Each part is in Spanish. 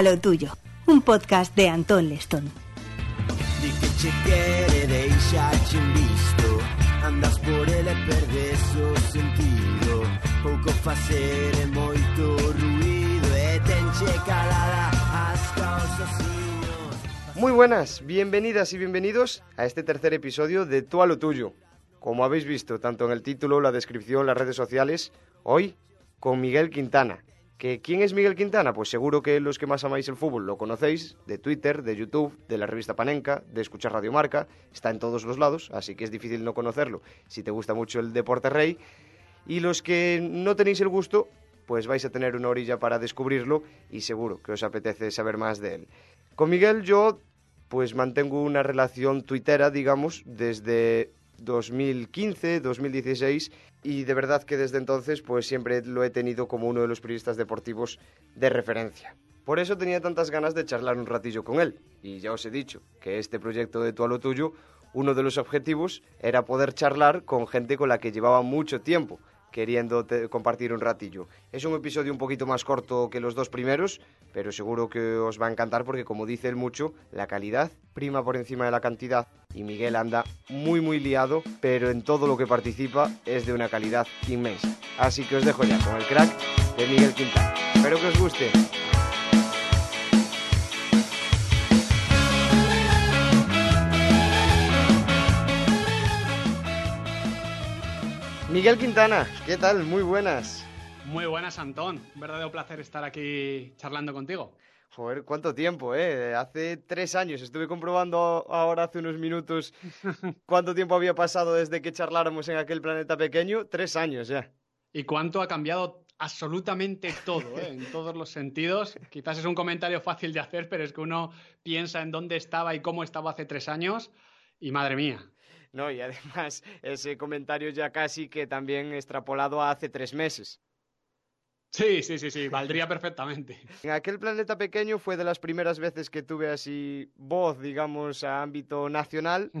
A lo tuyo. Un podcast de Antón Lestón. Andas por e perdes o sentido Pouco facer e moito ruido E tenche calada as causas Muy buenas, bienvenidas y bienvenidos a este tercer episodio de Tú a lo tuyo. Como habéis visto, tanto en el título, la descripción, las redes sociales, hoy con Miguel Quintana. ¿Que ¿Quién es Miguel Quintana? Pues seguro que los que más amáis el fútbol lo conocéis, de Twitter, de YouTube, de la revista Panenka, de escuchar Radio Marca, está en todos los lados, así que es difícil no conocerlo si te gusta mucho el deporte rey. Y los que no tenéis el gusto, pues vais a tener una orilla para descubrirlo y seguro que os apetece saber más de él. Con Miguel yo pues mantengo una relación tuitera, digamos, desde 2015, 2016 y de verdad que desde entonces pues siempre lo he tenido como uno de los periodistas deportivos de referencia. Por eso tenía tantas ganas de charlar un ratillo con él y ya os he dicho que este proyecto de tú a lo tuyo, uno de los objetivos era poder charlar con gente con la que llevaba mucho tiempo queriendo compartir un ratillo. Es un episodio un poquito más corto que los dos primeros, pero seguro que os va a encantar porque como dice él mucho, la calidad prima por encima de la cantidad y Miguel anda muy muy liado, pero en todo lo que participa es de una calidad inmensa. Así que os dejo ya con el crack de Miguel Quintana. Espero que os guste. Miguel Quintana, ¿qué tal? Muy buenas. Muy buenas, Antón. Un verdadero placer estar aquí charlando contigo. Joder, cuánto tiempo, ¿eh? Hace tres años. Estuve comprobando ahora hace unos minutos cuánto tiempo había pasado desde que charláramos en aquel planeta pequeño. Tres años ya. ¿Y cuánto ha cambiado absolutamente todo, ¿eh? en todos los sentidos? Quizás es un comentario fácil de hacer, pero es que uno piensa en dónde estaba y cómo estaba hace tres años y madre mía. No, y además ese comentario ya casi que también extrapolado a hace tres meses. Sí, sí, sí, sí, valdría perfectamente. En aquel planeta pequeño fue de las primeras veces que tuve así voz, digamos, a ámbito nacional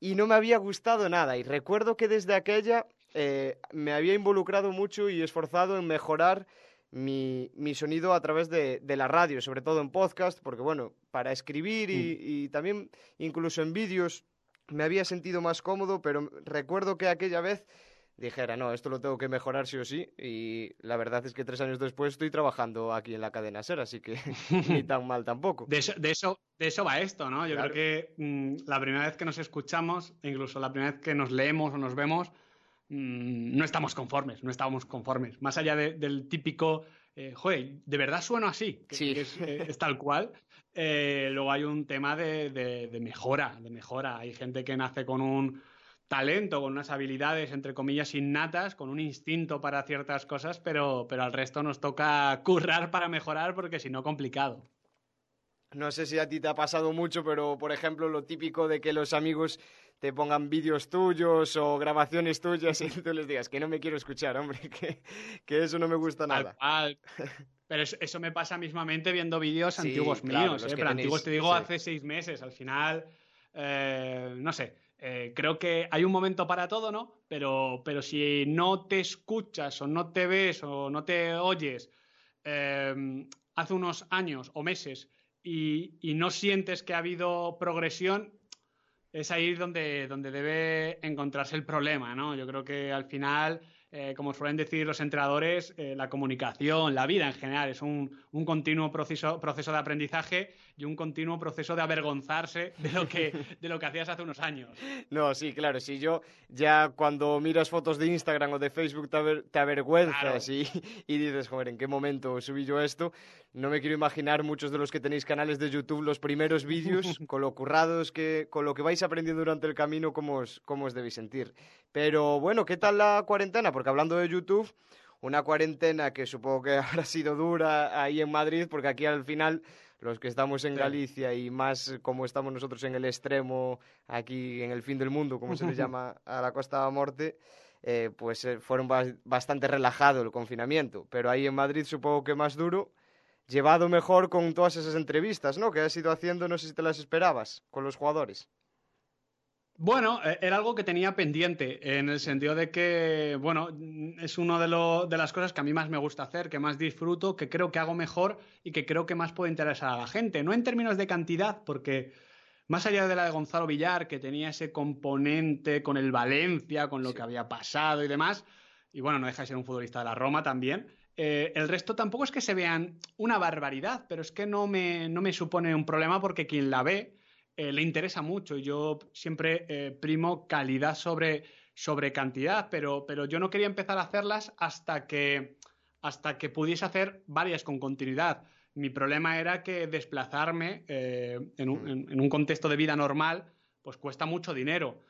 y no me había gustado nada. Y recuerdo que desde aquella eh, me había involucrado mucho y esforzado en mejorar mi, mi sonido a través de, de la radio, sobre todo en podcast, porque bueno, para escribir y, y también incluso en vídeos me había sentido más cómodo, pero recuerdo que aquella vez dijera, no, esto lo tengo que mejorar sí o sí, y la verdad es que tres años después estoy trabajando aquí en la cadena SER, así que ni tan mal tampoco. De eso, de eso, de eso va esto, ¿no? Yo Claro. creo que mm, la primera vez que nos escuchamos, e incluso la primera vez que nos leemos o nos vemos, mm, no estamos conformes, no estábamos conformes. Más allá de- del típico, eh, joder, ¿de verdad sueno así? Que, Sí. que es, eh, es tal cual. Eh, luego hay un tema de, de- de mejora, de mejora. Hay gente que nace con un talento, con unas habilidades, entre comillas, innatas, con un instinto para ciertas cosas, pero, pero al resto nos toca currar para mejorar porque si no, complicado. No sé si a ti te ha pasado mucho, pero por ejemplo lo típico de que los amigos te pongan vídeos tuyos o grabaciones tuyas y tú les digas que no me quiero escuchar, hombre, que, que eso no me gusta nada. Pero eso, eso me pasa mismamente viendo vídeos Sí, antiguos claro, míos. ¿eh? Pero tenéis, antiguos te digo sí. hace seis meses. Al final, eh, no sé. eh, creo que hay un momento para todo, ¿no? Pero, pero si no te escuchas o no te ves o no te oyes eh, hace unos años o meses y, y no sientes que ha habido progresión, es ahí donde, donde debe encontrarse el problema, ¿no? Yo creo que al final eh, como suelen decir los entrenadores, eh, la comunicación, la vida en general, es un, continuo proceso, proceso, de aprendizaje y un continuo proceso de avergonzarse de lo, que, de lo que hacías hace unos años. No, sí, claro, si yo ya cuando miras fotos de Instagram o de Facebook te, avergüenzas y, y dices, joder, ¿en qué momento subí yo esto? No me quiero imaginar muchos de los que tenéis canales de YouTube los primeros vídeos con lo currados que con lo que vais aprendiendo durante el camino cómo os, cómo os debéis sentir. Pero bueno, ¿qué tal la cuarentena? Porque hablando de YouTube, una cuarentena que supongo que habrá sido dura ahí en Madrid, porque aquí al final los que estamos en Galicia y más como estamos nosotros en el extremo, aquí en el fin del mundo, como se le llama a la Costa de la Morte, eh, pues eh, fueron bastante relajado el confinamiento. Pero ahí en Madrid supongo que más duro llevado mejor con todas esas entrevistas, ¿no? Que has ido haciendo, no sé si te las esperabas, con los jugadores. Bueno, e, era algo que tenía pendiente, en el sentido de que, bueno, es una de, de, las cosas que a mí más me gusta hacer, que más disfruto, que creo que hago mejor y que creo que más puede interesar a la gente. No en términos de cantidad, porque más allá de la de Gonzalo Villar, que tenía ese componente con el Valencia, con lo que había pasado y demás, y bueno, no deja de ser un futbolista de la Roma también, eh, el resto tampoco es que se vean una barbaridad, pero es que no me, no me supone un problema porque quien la ve eh, le interesa mucho. Yo siempre eh, primo calidad sobre, sobre cantidad, pero, pero, yo no quería empezar a hacerlas hasta que, hasta que pudiese hacer varias con continuidad. Mi problema era que desplazarme en un, en, un, contexto de vida normal, pues cuesta mucho dinero.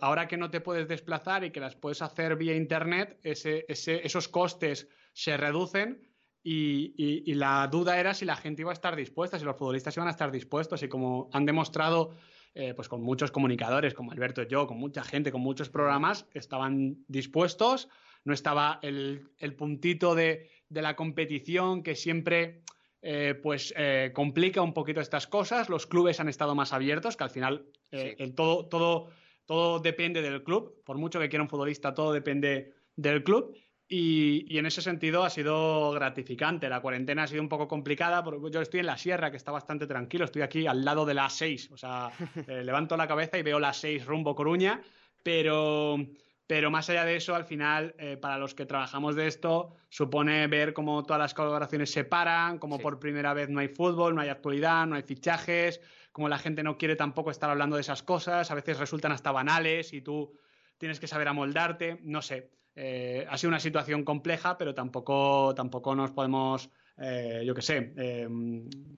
ahora que no te puedes desplazar y que las puedes hacer vía internet, ese, ese, esos costes se reducen y, la duda era si la gente iba a estar dispuesta, si los futbolistas iban a estar dispuestos y como han demostrado eh, pues con muchos comunicadores como Alberto y yo, con mucha gente, con muchos programas, estaban dispuestos, no estaba el, puntito de, la competición que siempre eh, pues eh, complica un poquito estas cosas, los clubes han estado más abiertos, que al final el todo, todo, todo depende del club, por mucho que quiera un futbolista, todo depende del club y, en ese sentido ha sido gratificante. La cuarentena ha sido un poco complicada, porque yo estoy en la sierra, que está bastante tranquilo, estoy aquí al lado de la 6, o sea, eh, levanto la cabeza y veo la 6 rumbo Coruña, pero, pero más allá de eso, al final, eh, para los que trabajamos de esto, supone ver cómo todas las colaboraciones se paran, cómo por primera vez no hay fútbol, no hay actualidad, no hay fichajes, como la gente no quiere tampoco estar hablando de esas cosas, a veces resultan hasta banales y tú tienes que saber amoldarte, no sé. Eh, ha sido una situación compleja, pero tampoco, tampoco nos podemos, eh, yo qué sé, eh,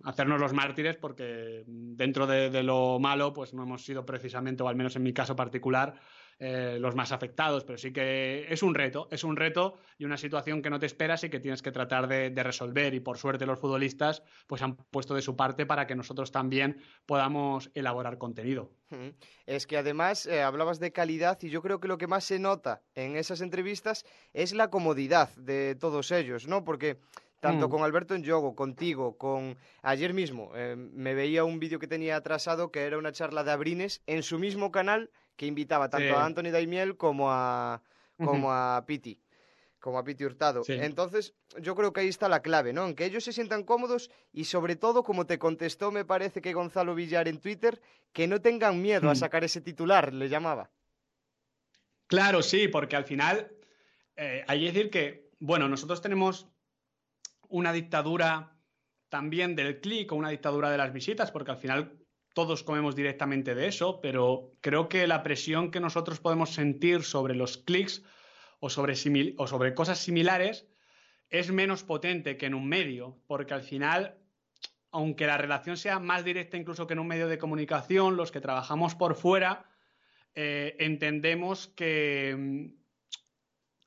hacernos los mártires porque dentro de, de, lo malo, pues no hemos sido precisamente, o al menos en mi caso particular, eh, los más afectados, pero sí que es un reto, es un reto y una situación que no te esperas y que tienes que tratar de, resolver y por suerte los futbolistas pues han puesto de su parte para que nosotros también podamos elaborar contenido. Es que además eh, hablabas de calidad y yo creo que lo que más se nota en esas entrevistas es la comodidad de todos ellos, ¿no? Porque tanto mm. con Alberto en Yogo, contigo, con ayer mismo, eh, me veía un vídeo que tenía atrasado que era una charla de Abrines en su mismo canal que invitaba tanto a Anthony Daimiel como a, como a Piti como a Piti Hurtado. Entonces, yo creo que ahí está la clave, ¿no? En que ellos se sientan cómodos y sobre todo, como te contestó, me parece que Gonzalo Villar en Twitter, que no tengan miedo a hmm. sacar ese titular, le llamaba. Claro, sí, porque al final eh, hay que decir que, bueno, nosotros tenemos una dictadura también del clic o una dictadura de las visitas, porque al final todos comemos directamente de eso, pero creo que la presión que nosotros podemos sentir sobre los clics o sobre, cosas similares es menos potente que en un medio, porque al final, aunque la relación sea más directa incluso que en un medio de comunicación, los que trabajamos por fuera, eh, entendemos que,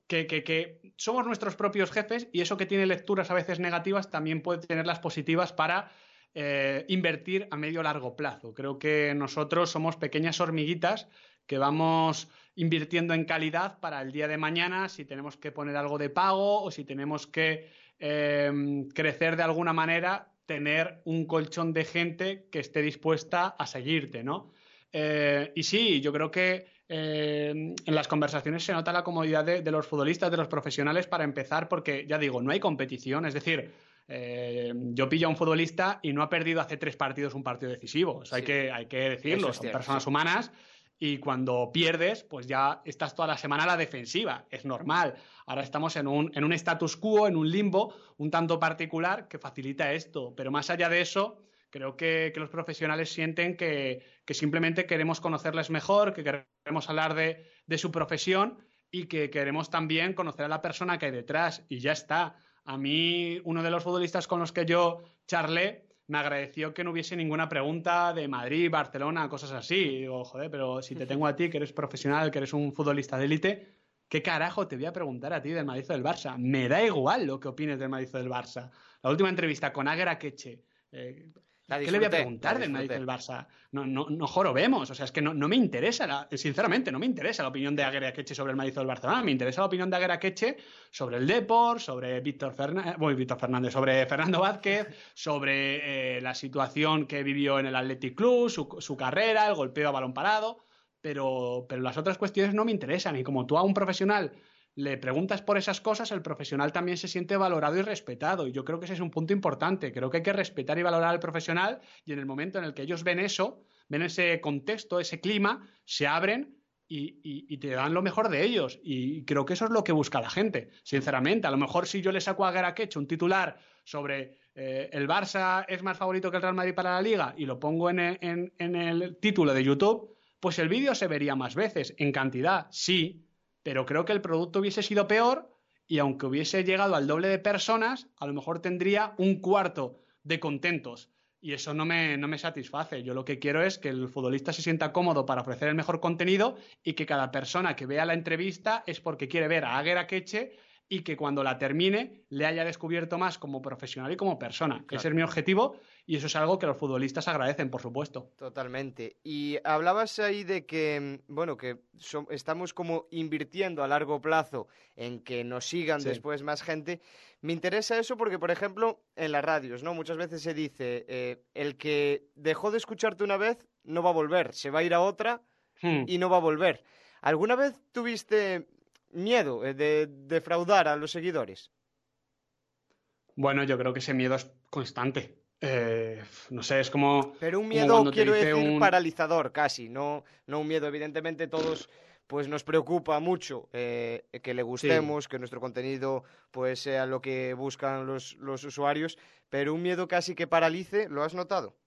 que, que, somos nuestros propios jefes y eso que tiene lecturas a veces negativas también puede tener las positivas para eh, invertir a medio largo plazo. Creo que nosotros somos pequeñas hormiguitas que vamos invirtiendo en calidad para el día de mañana, si tenemos que poner algo de pago o si tenemos que eh, crecer de alguna manera, tener un colchón de gente que esté dispuesta a seguirte, ¿no? Eh, y sí, yo creo que en las conversaciones se nota la comodidad de, los futbolistas, de los profesionales para empezar, porque ya digo, no hay competición, es decir, eh, yo pillo a un futbolista y no ha perdido hace tres partidos un partido decisivo. hay, que, hay que decirlo, son personas humanas y cuando pierdes, pues ya estás toda la semana a la defensiva. Es normal. Ahora estamos en un, en un status quo, en un limbo un tanto particular que facilita esto. Pero más allá de eso, creo que, los profesionales sienten que, simplemente queremos conocerles mejor, que queremos hablar de, de su profesión y que queremos también conocer a la persona que hay detrás. Y ya está. A mí, uno de los futbolistas con los que yo charlé, me agradeció que no hubiese ninguna pregunta de Madrid, Barcelona, cosas así. Digo, joder, pero si te tengo a ti, que eres profesional, que eres un futbolista de élite, ¿qué carajo te voy a preguntar a ti del Madrid del Barça? Me da igual lo que opines del Madrid del Barça. La última entrevista con Águeda Queche, eh, ¿Qué le voy a preguntar del Madrid del Barça? No, no, no jorobemos. O sea, es que no, me interesa, sinceramente, no me interesa la opinión de Aguera Queche sobre el Madrid del Barcelona. Me interesa la opinión de Aguera Queche sobre el Deport, sobre Víctor Fernández, Víctor Fernández, sobre Fernando Vázquez, sobre eh, la situación que vivió en el Athletic Club, su, carrera, el golpeo a balón parado. Pero, pero las otras cuestiones no me interesan. Y como tú a un profesional le preguntas por esas cosas, el profesional también se siente valorado y respetado. Y yo creo que ese es un punto importante. Creo que hay que respetar y valorar al profesional y en el momento en el que ellos ven eso, ven ese contexto, ese clima, se abren y, te dan lo mejor de ellos. Y creo que eso es lo que busca la gente, sinceramente. A lo mejor si yo le saco a Garaquech un titular sobre eh, el Barça es más favorito que el Real Madrid para la liga y lo pongo en el título de YouTube, pues el vídeo se vería más veces. En cantidad, sí, pero creo que el producto hubiese sido peor y aunque hubiese llegado al doble de personas, a lo mejor tendría un cuarto de contentos. Y eso no me, no me satisface. Yo lo que quiero es que el futbolista se sienta cómodo para ofrecer el mejor contenido y que cada persona que vea la entrevista es porque quiere ver a Águera Queche y que cuando la termine le haya descubierto más como profesional y como persona. Ese es mi objetivo y eso es algo que los futbolistas agradecen, por supuesto. Totalmente. Y hablabas ahí de que, bueno, que estamos como invirtiendo a largo plazo en que nos sigan después más gente. Me interesa eso porque, por ejemplo, en las radios, ¿no? Muchas veces se dice, eh, el que dejó de escucharte una vez no va a volver, se va a ir a otra hmm. y no va a volver. ¿Alguna vez tuviste miedo eh, de defraudar a los seguidores? Bueno, yo creo que ese miedo es constante. Eh, no sé, es como. Pero un miedo, quiero decir, paralizador casi. No, no un miedo, evidentemente, todos pues nos preocupa mucho eh, que le gustemos, que nuestro contenido pues sea lo que buscan los, los usuarios, pero un miedo casi que paralice, ¿lo has notado?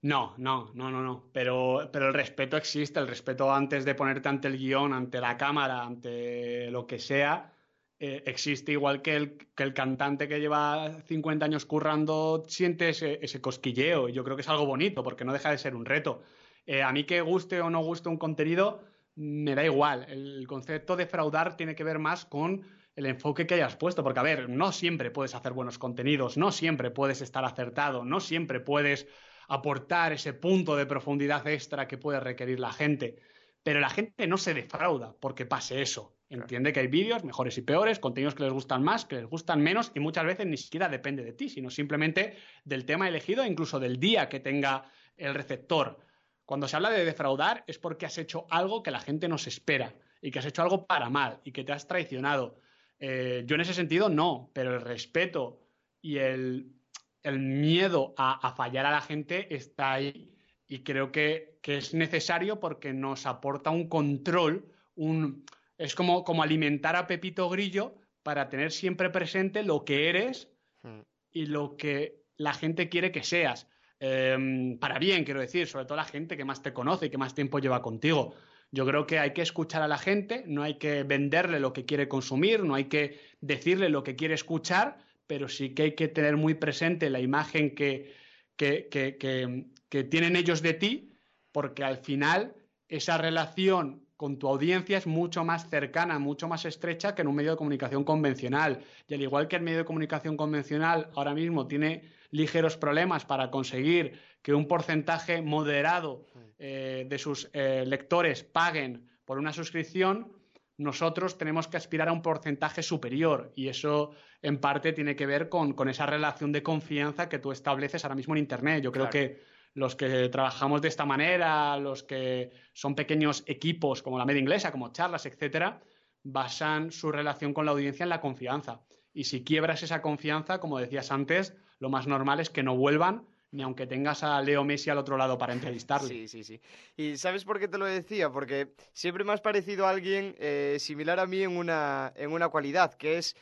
No, no, no, no, no. Pero, pero el respeto existe, el respeto antes de ponerte ante el guion, ante la cámara, ante lo que sea, eh, existe igual que el, que el cantante que lleva 50 años currando siente ese, ese, cosquilleo. Yo creo que es algo bonito porque no deja de ser un reto. Eh, a mí que guste o no guste un contenido, me da igual. El concepto de fraudar tiene que ver más con el enfoque que hayas puesto, porque a ver, no siempre puedes hacer buenos contenidos, no siempre puedes estar acertado, no siempre puedes aportar ese punto de profundidad extra que puede requerir la gente. Pero la gente no se defrauda porque pase eso. Entiende que hay vídeos mejores y peores, contenidos que les gustan más, que les gustan menos y muchas veces ni siquiera depende de ti, sino simplemente del tema elegido e incluso del día que tenga el receptor. Cuando se habla de defraudar es porque has hecho algo que la gente no se espera y que has hecho algo para mal y que te has traicionado. Eh, yo en ese sentido no, pero el respeto y el el miedo a, fallar a la gente está ahí y creo que, es necesario porque nos aporta un control, un, es como, como alimentar a Pepito Grillo para tener siempre presente lo que eres hmm. y lo que la gente quiere que seas. Em, para bien, quiero decir, sobre todo la gente que más te conoce y que más tiempo lleva contigo. Yo creo que hay que escuchar a la gente, no hay que venderle lo que quiere consumir, no hay que decirle lo que quiere escuchar, pero sí que hay que tener muy presente la imagen que, que, tienen ellos de ti, porque al final esa relación con tu audiencia es mucho más cercana, mucho más estrecha que en un medio de comunicación convencional. Y al igual que el medio de comunicación convencional ahora mismo tiene ligeros problemas para conseguir que un porcentaje moderado eh, de sus eh, lectores paguen por una suscripción, nosotros tenemos que aspirar a un porcentaje superior y eso en parte tiene que ver con, esa relación de confianza que tú estableces ahora mismo en Internet. Yo creo que los que trabajamos de esta manera, los que son pequeños equipos como la media inglesa, como charlas, etcétera, basan su relación con la audiencia en la confianza. Y si quiebras esa confianza, como decías antes, lo más normal es que no vuelvan ni aunque tengas a Leo Messi al otro lado para entrevistarle. Sí, sí, sí. ¿Y sabes por qué te lo decía? Porque siempre me has parecido a alguien eh, similar a mí en una, en una cualidad, que es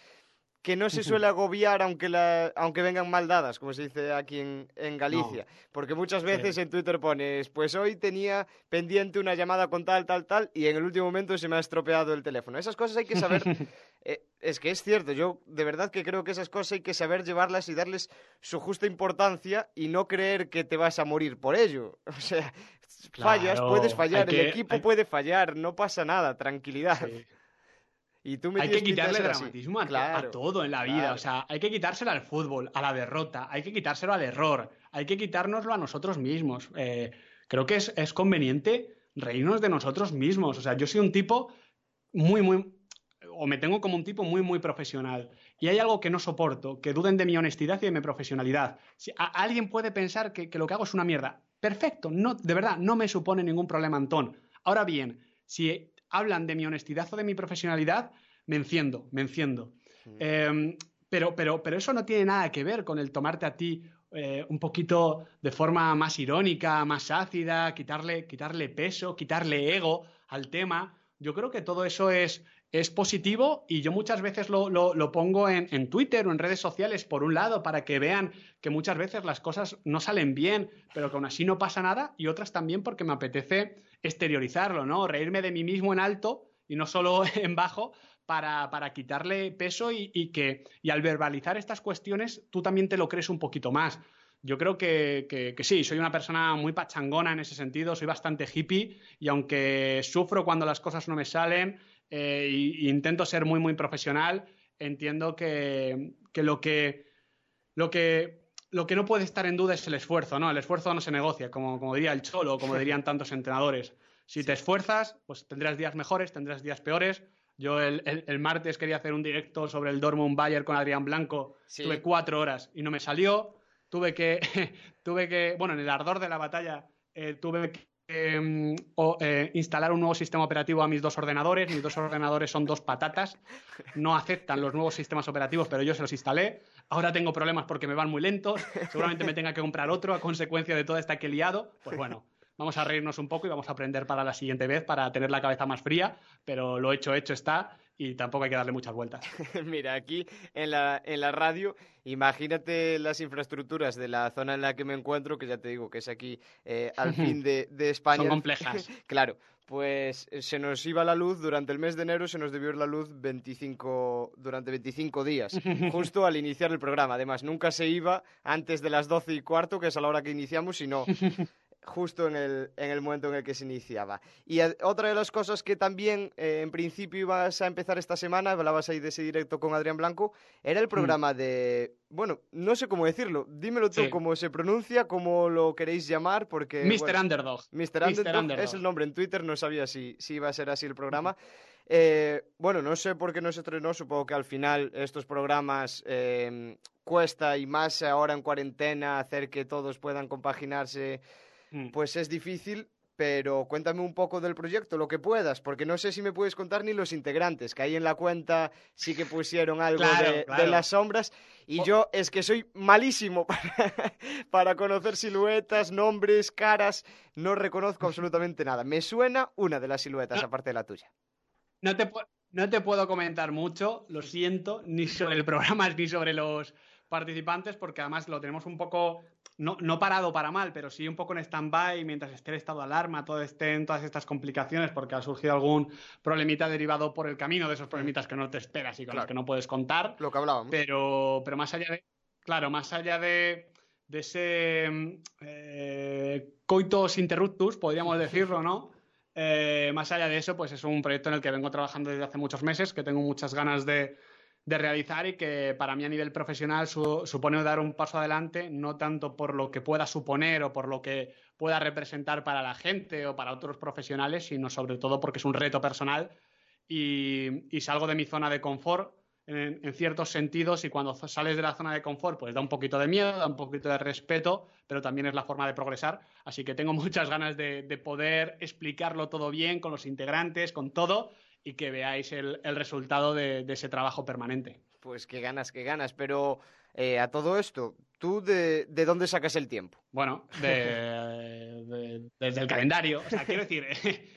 que no se suele agobiar aunque, la, aunque vengan mal dadas, como se dice aquí en, en Galicia. Porque muchas veces en Twitter pones, pues hoy tenía pendiente una llamada con tal, tal, tal, y en el último momento se me ha estropeado el teléfono. Esas cosas hay que saber. eh, es que es cierto, yo de verdad que creo que esas cosas hay que saber llevarlas y darles su justa importancia y no creer que te vas a morir por ello. O sea, fallas, Claro, puedes fallar, el equipo hay- puede fallar, no pasa nada, tranquilidad. Sí. Y tú me Hay que quitarle dramatismo a, to- Claro, a todo en la vida. claro. O sea, hay que quitárselo al fútbol, a la derrota, hay que quitárselo al error, hay que quitárnoslo a nosotros mismos. Eh, creo que es, es conveniente reírnos de nosotros mismos. O sea, yo soy un tipo muy, muy. O me tengo como un tipo muy, muy profesional. Y hay algo que no soporto, que duden de mi honestidad y de mi profesionalidad. Si a- alguien puede pensar que, que lo que hago es una mierda. Perfecto, no, de verdad, no me supone ningún problema, Antón. Ahora bien, si hablan de mi honestidad o de mi profesionalidad, me enciendo, me enciendo. Eh, pero, pero, pero eso no tiene nada que ver con el tomarte a ti eh, un poquito de forma más irónica, más ácida, quitarle, quitarle peso, quitarle ego al tema. Yo creo que todo eso es, es positivo y yo muchas veces lo, lo- pongo en, en Twitter o en redes sociales, por un lado, para que vean que muchas veces las cosas no salen bien, pero que aún así no pasa nada, y otras también porque me apetece exteriorizarlo, ¿no? Reírme de mí mismo en alto y no solo en bajo, para, para quitarle peso y, y que y al verbalizar estas cuestiones tú también te lo crees un poquito más. Yo creo que, que- que sí, soy una persona muy pachangona en ese sentido, soy bastante hippie y aunque sufro cuando las cosas no me salen eh, intento ser muy, muy profesional, entiendo que, que lo que lo que lo que no puede estar en duda es el esfuerzo, ¿no? El esfuerzo no se negocia, como, como diría el Cholo, como dirían tantos entrenadores. Si te esfuerzas, pues tendrás días mejores, tendrás días peores. Yo el, el- el martes quería hacer un directo sobre el Dortmund Bayern con Adrián Blanco. Sí. Tuve cuatro horas y no me salió. Tuve que, tuve que, bueno, en el ardor de la batalla, eh, tuve que eh, o, eh, instalar un nuevo sistema operativo a mis dos ordenadores. Mis dos ordenadores son dos patatas. No aceptan los nuevos sistemas operativos, pero yo se los instalé. Ahora tengo problemas porque me van muy lentos. Seguramente me tenga que comprar otro a consecuencia de toda esta que he liado. Pues bueno, vamos a reírnos un poco y vamos a aprender para la siguiente vez para tener la cabeza más fría. Pero lo hecho, hecho está y tampoco hay que darle muchas vueltas. Mira, aquí en la, en la radio, imagínate las infraestructuras de la zona en la que me encuentro, que ya te digo que es aquí eh, al fin de, de España. Son complejas. claro, pues eh, se nos iba la luz durante el mes de enero, se nos debió ir la luz 25, durante 25 días, justo al iniciar el programa. Además, nunca se iba antes de las 12 y cuarto, que es a la hora que iniciamos, sino justo en el, en el momento en el que se iniciaba. Y eh, otra de las cosas que también eh, en principio ibas a empezar esta semana, hablabas ahí de ese directo con Adrián Blanco, era el programa de... Bueno, no sé cómo decirlo, dímelo tú Sí. cómo se pronuncia, cómo lo queréis llamar, porque... Mr. bueno, Underdog. Mr. Mr. Underdog Underdog. es el nombre en Twitter, no sabía si, si iba a ser así el programa. Eh, bueno, no sé por qué no se estrenó, supongo que al final estos programas eh, cuesta y más ahora en cuarentena hacer que todos puedan compaginarse, Mm. pues es difícil. Pero cuéntame un poco del proyecto, lo que puedas, porque no sé si me puedes contar ni los integrantes, que ahí en la cuenta sí que pusieron algo Claro, de, las sombras, y yo es que soy malísimo para, para conocer siluetas, nombres, caras, no reconozco absolutamente nada. Me suena una de las siluetas, No. aparte de la tuya. No te, no te puedo comentar mucho, lo siento, ni sobre el programa ni sobre los participantes, porque además lo tenemos un poco, no, no parado para mal, pero sí un poco en stand-by mientras esté el estado de alarma, todo estén todas estas complicaciones, porque ha surgido algún problemita derivado por el camino de esos problemitas que no te esperas y con los que no puedes contar. Lo que hablábamos. Pero, pero más allá de, claro, más allá de, de ese eh, coitus interruptus, podríamos decirlo, ¿no? Eh, más allá de eso, pues es un proyecto en el que vengo trabajando desde hace muchos meses, que tengo muchas ganas de, de realizar y que para mí a nivel profesional su- supone dar un paso adelante, no tanto por lo que pueda suponer o por lo que pueda representar para la gente o para otros profesionales, sino sobre todo porque es un reto personal y, salgo de mi zona de confort en, en ciertos sentidos y cuando sales de la zona de confort pues da un poquito de miedo, da un poquito de respeto, pero también es la forma de progresar. Así que tengo muchas ganas de, de poder explicarlo todo bien con los integrantes, con todo y que veáis el, el resultado de, de ese trabajo permanente. Pues qué ganas, qué ganas. Pero eh, a todo esto, ¿tú de, dónde sacas el tiempo? Bueno, desde el calendario. O sea, quiero decir,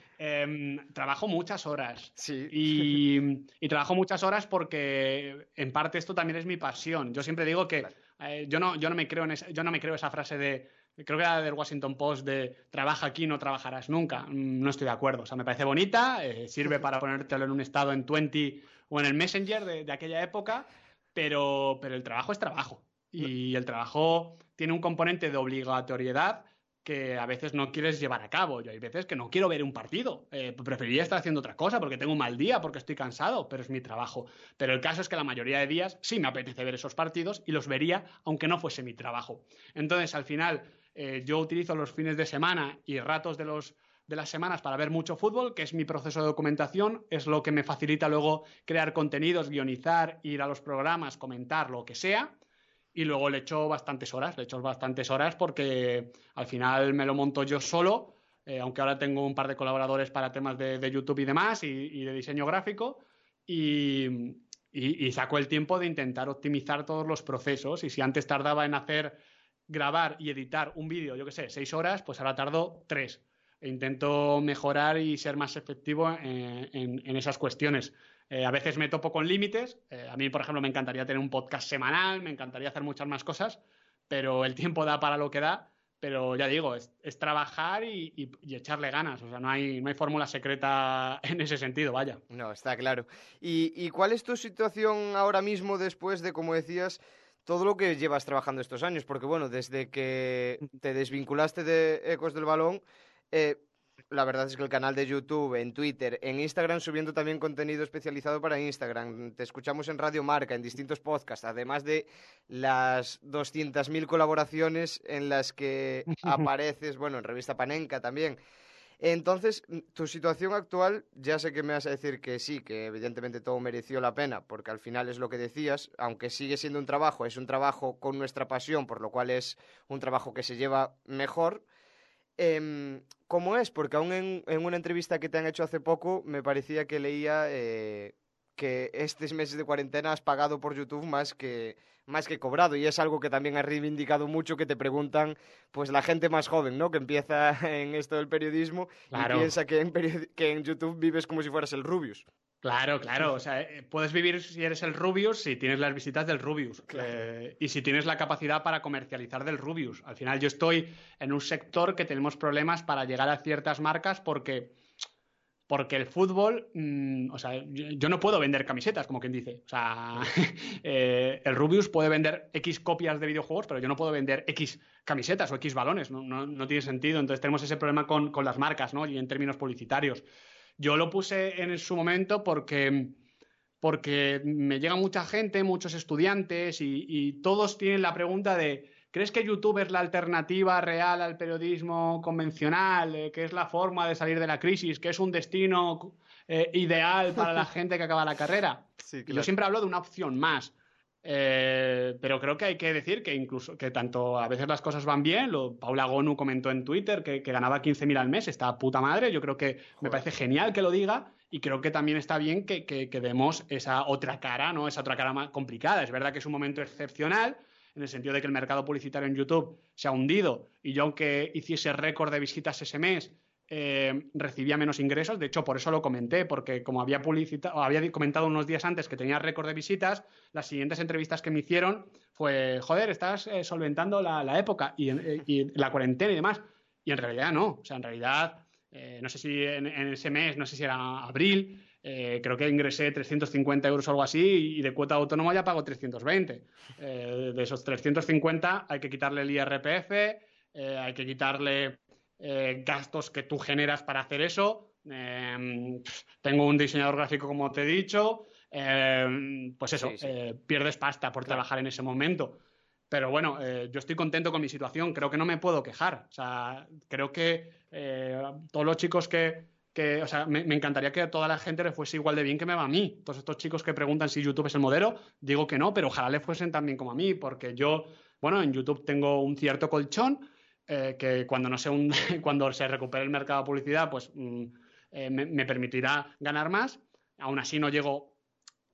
em, trabajo muchas horas. Sí. Y, trabajo muchas horas porque en parte esto también es mi pasión. Yo siempre digo que eh, yo, no, yo, no me creo en esa, yo no me creo esa frase de creo que era del Washington Post de trabaja aquí, no trabajarás nunca. Mm, no estoy de acuerdo. O sea, me parece bonita, eh, sirve para ponértelo en un estado en 20 o en el Messenger de, aquella época, pero, pero el trabajo es trabajo. Y el trabajo tiene un componente de obligatoriedad que a veces no quieres llevar a cabo. Yo hay veces que no quiero ver un partido. Eh, preferiría estar haciendo otra cosa porque tengo un mal día, porque estoy cansado, pero es mi trabajo. Pero el caso es que la mayoría de días sí me apetece ver esos partidos y los vería aunque no fuese mi trabajo. Entonces, al final, eh, yo utilizo los fines de semana y ratos de, los, de las semanas para ver mucho fútbol, que es mi proceso de documentación, es lo que me facilita luego crear contenidos, guionizar, ir a los programas, comentar, lo que sea. Y luego le echo bastantes horas, le echo bastantes horas porque al final me lo monto yo solo, eh, aunque ahora tengo un par de colaboradores para temas de, YouTube y demás y, de diseño gráfico. y, saco el tiempo de intentar optimizar todos los procesos. Y si antes tardaba en hacer grabar y editar un vídeo, yo que sé, seis horas, pues ahora tardo tres. E intento mejorar y ser más efectivo en, esas cuestiones. Eh, a veces me topo con límites. Eh, a mí, por ejemplo, me encantaría tener un podcast semanal, me encantaría hacer muchas más cosas, pero el tiempo da para lo que da. Pero ya digo, es, trabajar y, echarle ganas. O sea, no hay, no hay fórmula secreta en ese sentido, vaya. No, está claro. ¿Y, ¿Y cuál es tu situación ahora mismo después de, como decías, todo lo que llevas trabajando estos años, porque bueno, desde que te desvinculaste de Ecos del Balón, eh, la verdad es que el canal de YouTube, en Twitter, en Instagram, subiendo también contenido especializado para Instagram. Te escuchamos en Radio Marca, en distintos podcasts, además de las 200.000 colaboraciones en las que apareces, bueno, en Revista Panenka también. Entonces, mm, tu situación actual, ya sé que me vas a decir que sí, que evidentemente todo mereció la pena, porque al final es lo que decías, aunque sigue siendo un trabajo, es un trabajo con nuestra pasión, por lo cual es un trabajo que se lleva mejor. Em, ¿Cómo es? Porque aún en, una entrevista que te han hecho hace poco me parecía que leía eh, que estos meses de cuarentena has pagado por YouTube más que, más que cobrado y es algo que también ha reivindicado mucho que te preguntan pues la gente más joven, ¿no? Que empieza en esto del periodismo y piensa que en, que en YouTube vives como si fueras el Rubius. Claro, claro. O sea, eh, puedes vivir si eres el Rubius si tienes las visitas del Rubius eh, y si tienes la capacidad para comercializar del Rubius. Al final yo estoy en un sector que tenemos problemas para llegar a ciertas marcas porque porque el fútbol, mm, o sea, yo, no puedo vender camisetas, como quien dice. O sea, eh, el Rubius puede vender X copias de videojuegos, pero yo no puedo vender X camisetas o X balones, no, tiene sentido. Entonces tenemos ese problema con, las marcas, ¿no? Y en términos publicitarios. Yo lo puse en su momento porque, porque me llega mucha gente, muchos estudiantes, y todos tienen la pregunta de ¿Crees que YouTube es la alternativa real al periodismo convencional, eh, que es la forma de salir de la crisis, que es un destino eh, ideal para la gente que acaba la carrera? Yo siempre hablo de una opción más. Eh, pero creo que hay que decir que incluso que tanto a veces las cosas van bien. Lo, Paula Gonu comentó en Twitter que, ganaba 15.000 al mes, está puta madre. Yo creo que me parece genial que lo diga y creo que también está bien que, que, que, demos esa otra cara, ¿no? Esa otra cara más complicada. Es verdad que es un momento excepcional, en el sentido de que el mercado publicitario en YouTube se ha hundido y yo aunque hiciese récord de visitas ese mes, eh, recibía menos ingresos. De hecho, por eso lo comenté, porque como había, había comentado unos días antes que tenía récord de visitas, las siguientes entrevistas que me hicieron fue, joder, estás eh, solventando la, época eh, y, la cuarentena y demás. Y en realidad no. O sea, en realidad, no sé si en, ese mes, no sé si era abril, eh, creo que ingresé 350 euros o algo así y de cuota autónoma ya pago 320. Eh, de esos 350 hay que quitarle el IRPF, eh, hay que quitarle gastos que tú generas para hacer eso. tengo un diseñador gráfico, como te he dicho. pues eso, pierdes pasta por trabajar en ese momento. Pero bueno, yo estoy contento con mi situación, creo que no me puedo quejar. O sea, creo que todos los chicos que, que, o sea, me, encantaría que a toda la gente le fuese igual de bien que me va a mí. Todos estos chicos que preguntan si YouTube es el modelo, digo que no, pero ojalá le fuesen tan bien como a mí, porque yo, bueno, en YouTube tengo un cierto colchón eh, que cuando no se cuando se recupere el mercado de publicidad, pues mm, eh, me, permitirá ganar más. Aún así no llego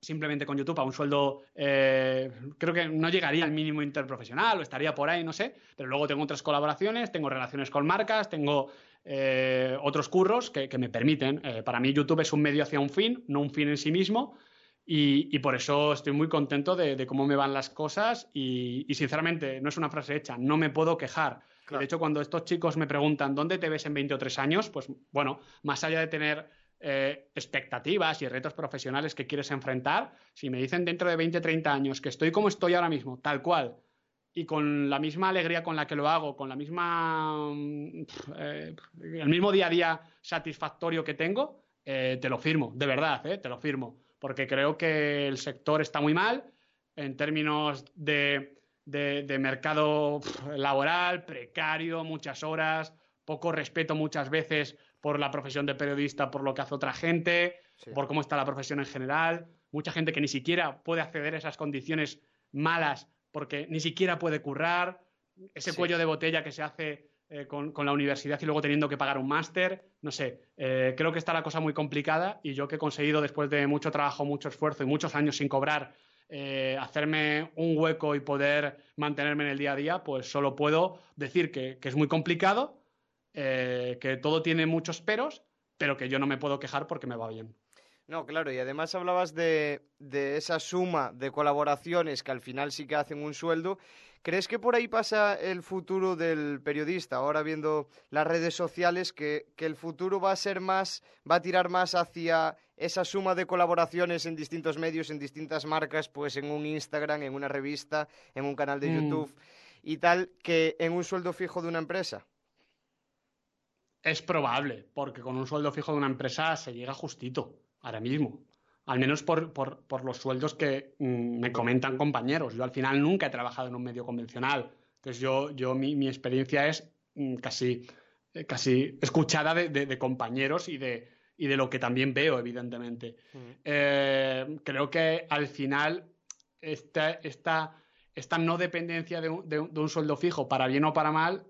simplemente con YouTube a un sueldo, eh, creo que no llegaría al mínimo interprofesional o estaría por ahí, no sé, pero luego tengo otras colaboraciones, tengo relaciones con marcas, tengo eh, otros curros que, me permiten. Eh, para mí YouTube es un medio hacia un fin, no un fin en sí mismo. Y, por eso estoy muy contento de, cómo me van las cosas y, sinceramente, no es una frase hecha, no me puedo quejar. De hecho, cuando estos chicos me preguntan dónde te ves en 23 años, pues bueno, más allá de tener eh, expectativas y retos profesionales que quieres enfrentar, si me dicen dentro de 20, 30 años que estoy como estoy ahora mismo, tal cual, y con la misma alegría con la que lo hago, con la misma mm, eh, el mismo día a día satisfactorio que tengo, eh, te lo firmo, de verdad, te lo firmo, porque creo que el sector está muy mal en términos de, mercado laboral, precario, muchas horas, poco respeto muchas veces por la profesión de periodista, por lo que hace otra gente, por cómo está la profesión en general. Mucha gente que ni siquiera puede acceder a esas condiciones malas porque ni siquiera puede currar. Ese cuello de botella que se hace eh, con, la universidad y luego teniendo que pagar un máster. No sé, eh, creo que está la cosa muy complicada y yo que he conseguido después de mucho trabajo, mucho esfuerzo y muchos años sin cobrar, eh, hacerme un hueco y poder mantenerme en el día a día, pues solo puedo decir que es muy complicado, que todo tiene muchos peros, pero que yo no me puedo quejar porque me va bien. No, claro, y además hablabas de, esa suma de colaboraciones que al final sí que hacen un sueldo. ¿Crees que por ahí pasa el futuro del periodista? Ahora viendo las redes sociales, que, que, el futuro va a ser más, va a tirar más hacia esa suma de colaboraciones en distintos medios, en distintas marcas, pues en un Instagram, en una revista, en un canal de mm. YouTube y tal, que en un sueldo fijo de una empresa. Es probable, porque con un sueldo fijo de una empresa se llega justito, ahora mismo. Al menos por, los sueldos que mm, me comentan compañeros. Yo al final nunca he trabajado en un medio convencional. Entonces yo, yo mi, experiencia es mm, casi, eh, casi escuchada de, compañeros y de, y de lo que también veo, evidentemente. Eh, creo que al final esta, esta, esta no dependencia de un, de un, sueldo fijo, para bien o para mal,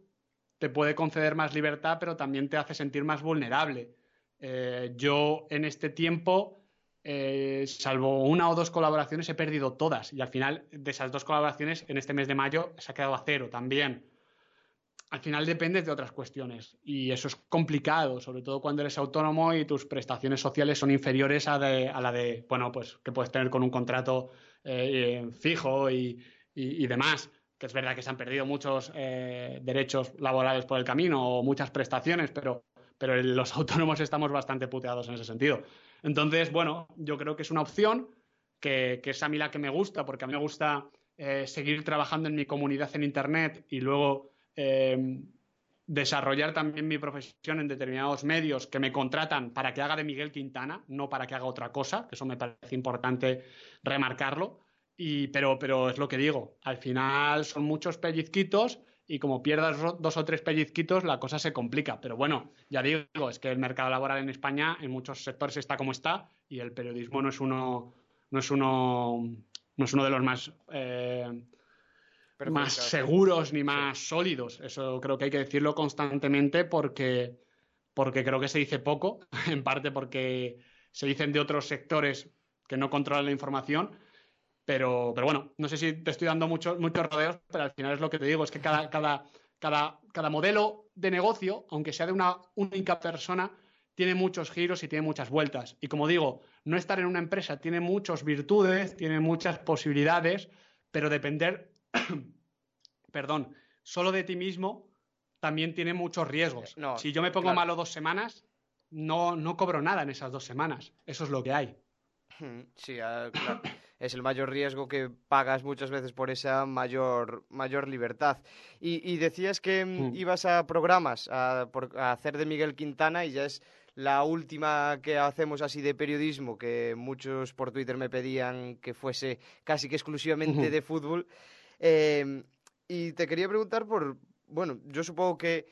te puede conceder más libertad, pero también te hace sentir más vulnerable. Eh, yo en este tiempo, eh, salvo una o dos colaboraciones, he perdido todas. Y al final de esas dos colaboraciones, en este mes de mayo, se ha quedado a cero también. Al final dependes de otras cuestiones y eso es complicado, sobre todo cuando eres autónomo y tus prestaciones sociales son inferiores a, la de, bueno, pues que puedes tener con un contrato eh, fijo y demás que es verdad que se han perdido muchos derechos laborales por el camino o muchas prestaciones, pero, pero los autónomos estamos bastante puteados en ese sentido. Entonces, bueno, yo creo que es una opción que, es a mí la que me gusta, porque a mí me gusta eh, seguir trabajando en mi comunidad en Internet y luego eh, desarrollar también mi profesión en determinados medios que me contratan para que haga de Miguel Quintana, no para que haga otra cosa, que eso me parece importante remarcarlo. Y, pero, pero es lo que digo, al final son muchos pellizquitos y como pierdas dos o tres pellizquitos la cosa se complica. Pero bueno, ya digo, es que el mercado laboral en España en muchos sectores está como está y el periodismo no es uno, no es uno, no es uno de los más, eh, más seguros ni más sólidos. Eso creo que hay que decirlo constantemente porque, porque creo que se dice poco, en parte porque se dicen de otros sectores que no controlan la información pero, pero bueno, no sé si te estoy dando muchos muchos rodeos, pero al final es lo que te digo, es que cada, cada, cada, cada modelo de negocio, aunque sea de una única persona, tiene muchos giros y tiene muchas vueltas. Y como digo, no estar en una empresa tiene muchas virtudes, tiene muchas posibilidades, pero depender, perdón, solo de ti mismo también tiene muchos riesgos. si yo me pongo malo dos semanas, no, no cobro nada en esas dos semanas. Eso es lo que hay. Sí, ah, claro es el mayor riesgo que pagas muchas veces por esa mayor, mayor libertad. Y, decías que mm, mm. ibas a programas a, hacer de Miguel Quintana y ya es la última que hacemos así de periodismo, que muchos por Twitter me pedían que fuese casi que exclusivamente de fútbol. Em, y te quería preguntar por, bueno, yo supongo que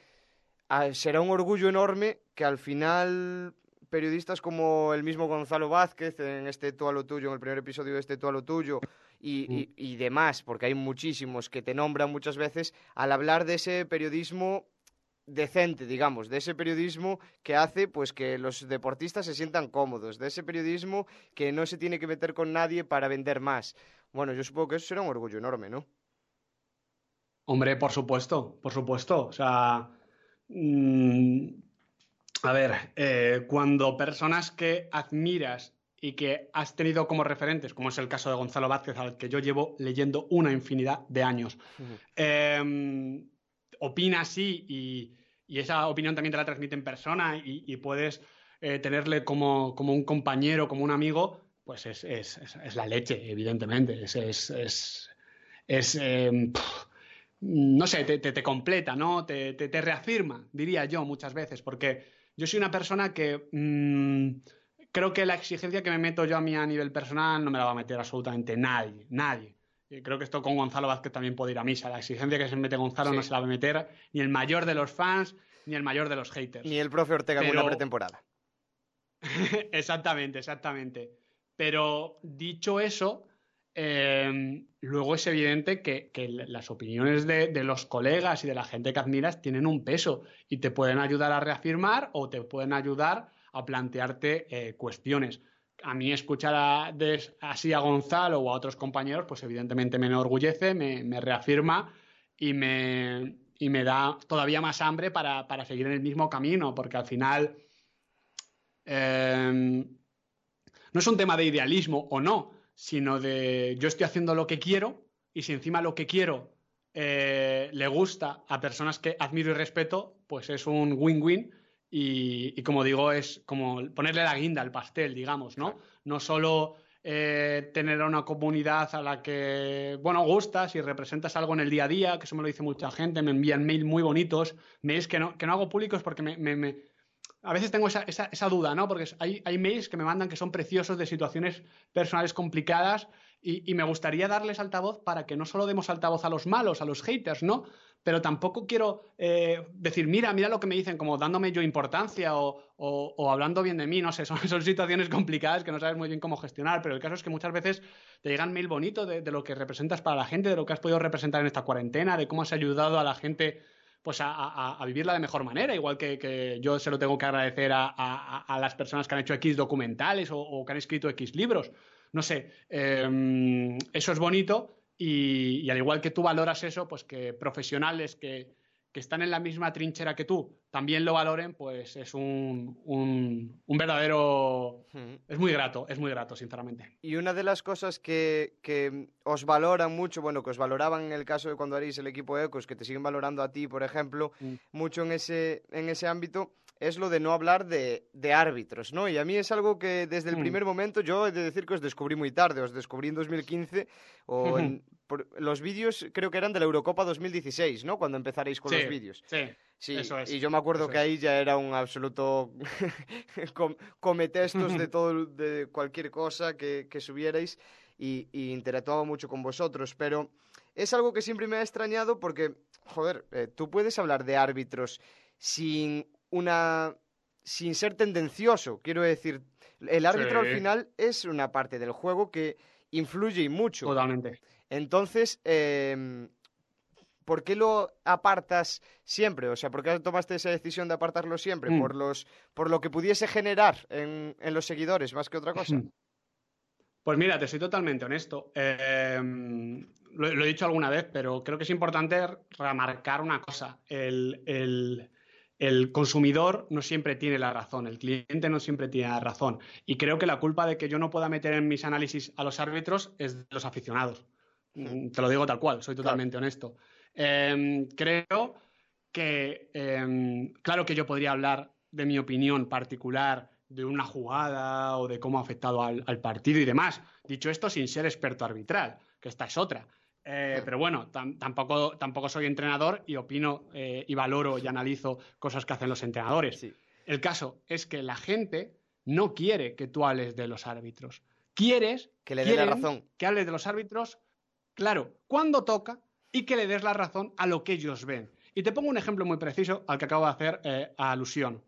ah, será un orgullo enorme que al final periodistas como el mismo Gonzalo Vázquez en este Tú a lo tuyo, en el primer episodio de este Tú a lo tuyo, y, y, demás, porque hay muchísimos que te nombran muchas veces, al hablar de ese periodismo decente, digamos, de ese periodismo que hace pues que los deportistas se sientan cómodos, de ese periodismo que no se tiene que meter con nadie para vender más. Bueno, yo supongo que eso será un orgullo enorme, ¿no? Hombre, por supuesto, por supuesto. O sea, mm, a ver, eh, cuando personas que admiras y que has tenido como referentes, como es el caso de Gonzalo Vázquez, al que yo llevo leyendo una infinidad de años, em, opina así y, esa opinión también te la transmite en persona y, puedes eh, tenerle como, un compañero, como un amigo, pues es, la leche, evidentemente. Es. Em, no sé, te, completa, ¿no? Te, reafirma, diría yo muchas veces, porque yo soy una persona que. Mm, creo que la exigencia que me meto yo a mí a nivel personal no me la va a meter absolutamente nadie, nadie. creo que esto con Gonzalo Vázquez también puede ir a misa. La exigencia que se mete Gonzalo no se la va a meter ni el mayor de los fans ni el mayor de los haters. Ni el profe Ortega en una pretemporada. exactamente, exactamente. Pero dicho eso, em, luego es evidente que, las opiniones de, los colegas y de la gente que admiras tienen un peso y te pueden ayudar a reafirmar o te pueden ayudar a plantearte eh, cuestiones. A mí escuchar así a Gonzalo o a otros compañeros, pues evidentemente me enorgullece, me, reafirma y me, me, da todavía más hambre para, seguir en el mismo camino, porque al final em, no es un tema de idealismo o no, sino de yo estoy haciendo lo que quiero y si encima lo que quiero eh, le gusta a personas que admiro y respeto, pues es un win-win y, como digo, es como ponerle la guinda al pastel, digamos, ¿no? No solo eh, tener a una comunidad a la que, bueno, gustas y representas algo en el día a día, que eso me lo dice mucha gente, me envían mails muy bonitos, mails que no, que no hago públicos porque me, me, a veces tengo esa, esa, duda, ¿no? Porque hay, mails que me mandan que son preciosos de situaciones personales complicadas y, me gustaría darles altavoz para que no solo demos altavoz a los malos, a los haters, ¿no? pero tampoco quiero eh, decir, mira, mira lo que me dicen, como dándome yo importancia o, hablando bien de mí, no sé, son, situaciones complicadas que no sabes muy bien cómo gestionar, pero el caso es que muchas veces te llegan mail bonito de, lo que representas para la gente, de lo que has podido representar en esta cuarentena, de cómo has ayudado a la gente pues a, vivirla de mejor manera, igual que, yo se lo tengo que agradecer a, las personas que han hecho X documentales o, que han escrito X libros. No sé, em, eso es bonito y, al igual que tú valoras eso, pues que profesionales que, están en la misma trinchera que tú también lo valoren, pues es un, un, verdadero... Es muy grato, es muy grato, sinceramente. Y una de las cosas que, os valoran mucho, bueno, que os valoraban en el caso de cuando haréis el equipo Ecos, que te siguen valorando a ti, por ejemplo, mm. mucho en ese, en ese ámbito, es lo de no hablar de, árbitros, ¿no? Y a mí es algo que desde el mm. primer momento yo he de decir que os descubrí muy tarde, os descubrí en 2015 o en, los vídeos creo que eran de la Eurocopa 2016, ¿no? Cuando empezaréis con los vídeos. Sí, sí, eso es. Y yo me acuerdo que ahí ya era un absoluto cometestos de todo, de cualquier cosa que, subierais y, interactuaba mucho con vosotros, pero es algo que siempre me ha extrañado porque, joder, eh, tú puedes hablar de árbitros sin una sin ser tendencioso. Quiero decir, el árbitro al final es una parte del juego que influye y mucho. Totalmente. Entonces, em, ¿por qué lo apartas siempre? O sea, ¿por qué tomaste esa decisión de apartarlo siempre? Mm. ¿Por, los, ¿Por lo que pudiese generar en, los seguidores más que otra cosa? Pues mira, te soy totalmente honesto. Em, lo, he dicho alguna vez, pero creo que es importante remarcar una cosa. el, el consumidor no siempre tiene la razón, el cliente no siempre tiene la razón. Y creo que la culpa de que yo no pueda meter en mis análisis a los árbitros es de los aficionados. Te lo digo tal cual, soy totalmente honesto. Em, creo que, em, claro que yo podría hablar de mi opinión particular de una jugada o de cómo ha afectado al partido y demás. Dicho esto, sin ser experto arbitral, que esta es otra. Eh, pero bueno, tampoco, tampoco soy entrenador y opino eh, y valoro y analizo cosas que hacen los entrenadores. El caso es que la gente no quiere que tú hables de los árbitros. Quieres que le des la razón. Que hables de los árbitros, claro, cuando toca y que le des la razón a lo que ellos ven. Y te pongo un ejemplo muy preciso al que acabo de hacer eh, alusión.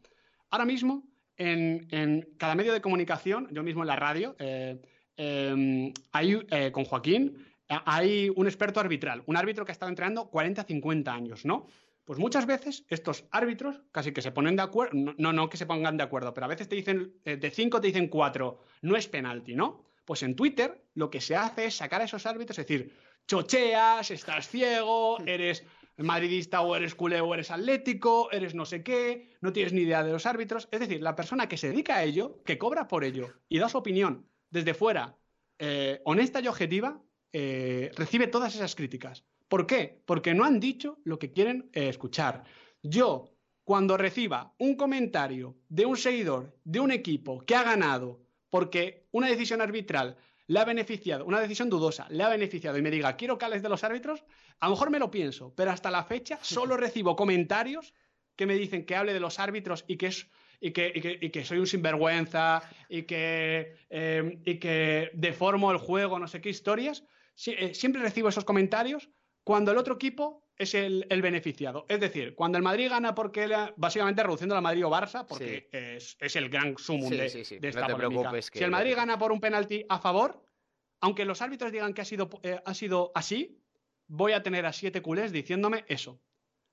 Ahora mismo, en, cada medio de comunicación, yo mismo en la radio, em, hay con Joaquín hay un experto arbitral, un árbitro que ha estado entrenando 40, 50 años, ¿no? Pues muchas veces estos árbitros casi que se ponen de acuerdo, no, no que se pongan de acuerdo, pero a veces te dicen, eh, de cinco te dicen cuatro, no es penalti, ¿no? Pues en Twitter lo que se hace es sacar a esos árbitros, es decir, chocheas, estás ciego, eres madridista o eres culé o eres atlético, eres no sé qué, no tienes ni idea de los árbitros. Es decir, la persona que se dedica a ello, que cobra por ello y da su opinión desde fuera, eh, honesta y objetiva, eh, recibe todas esas críticas. ¿Por qué? Porque no han dicho lo que quieren eh, escuchar. Yo, cuando reciba un comentario de un seguidor de un equipo que ha ganado porque una decisión arbitral le ha beneficiado, una decisión dudosa, le ha beneficiado y me diga, quiero que hables de los árbitros, a lo mejor me lo pienso, pero hasta la fecha solo recibo comentarios que me dicen que hable de los árbitros y que es y que, soy un sinvergüenza y que, eh, y que deformo el juego, no sé qué historias. Eh, siempre recibo esos comentarios cuando el otro equipo es el, beneficiado. Es decir, cuando el Madrid gana porque básicamente reduciendo la Madrid o Barça, porque es, el gran sumum de, esta no Si el Madrid gana por un penalti a favor, aunque los árbitros digan que ha sido, eh, ha sido así, voy a tener a siete culés diciéndome eso.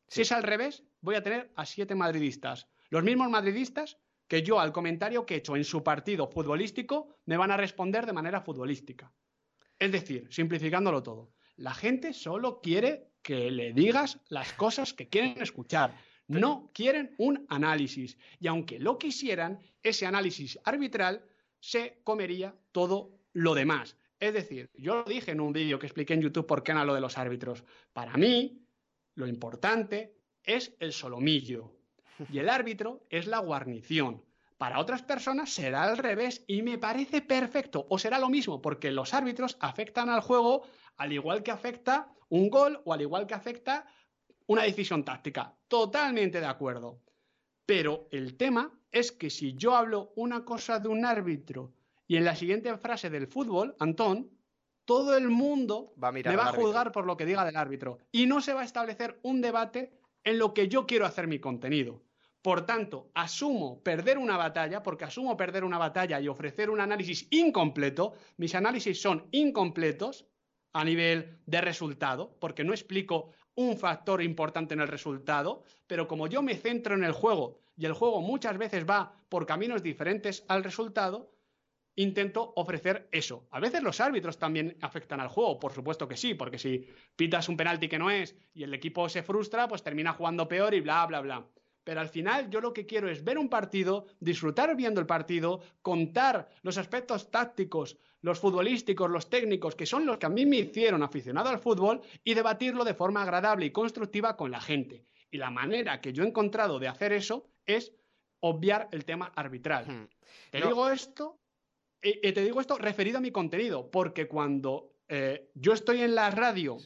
Si es al revés, voy a tener a siete madridistas. Los mismos madridistas que yo al comentario que he hecho en su partido futbolístico me van a responder de manera futbolística. Es decir, simplificándolo todo. La gente solo quiere que le digas las cosas que quieren escuchar. No quieren un análisis. Y aunque lo quisieran, ese análisis arbitral se comería todo lo demás. Es decir, yo lo dije en un vídeo que expliqué en YouTube por qué era lo de los árbitros. Para mí, lo importante es el solomillo. Y el árbitro es la guarnición. Para otras personas será al revés y me parece perfecto. O será lo mismo, porque los árbitros afectan al juego al igual que afecta un gol o al igual que afecta una decisión táctica. Totalmente de acuerdo. Pero el tema es que si yo hablo una cosa de un árbitro y en la siguiente frase del fútbol, Antón, todo el mundo va a me va a juzgar por lo que diga del árbitro y no se va a establecer un debate en lo que yo quiero hacer mi contenido. Por tanto, asumo perder una batalla, porque asumo perder una batalla y ofrecer un análisis incompleto, mis análisis son incompletos, a nivel de resultado, porque no explico un factor importante en el resultado, pero como yo me centro en el juego y el juego muchas veces va por caminos diferentes al resultado, intento ofrecer eso. A veces los árbitros también afectan al juego, por supuesto que sí, porque si pitas un penalti que no es y el equipo se frustra, pues termina jugando peor y bla, bla, bla. Pero al final yo lo que quiero es ver un partido, disfrutar viendo el partido, contar los aspectos tácticos, los futbolísticos, los técnicos, que son los que a mí me hicieron aficionado al fútbol, y debatirlo de forma agradable y constructiva con la gente. Y la manera que yo he encontrado de hacer eso es obviar el tema arbitral. Hmm. Te digo esto, y, te digo esto referido a mi contenido, porque cuando eh, yo estoy en la radio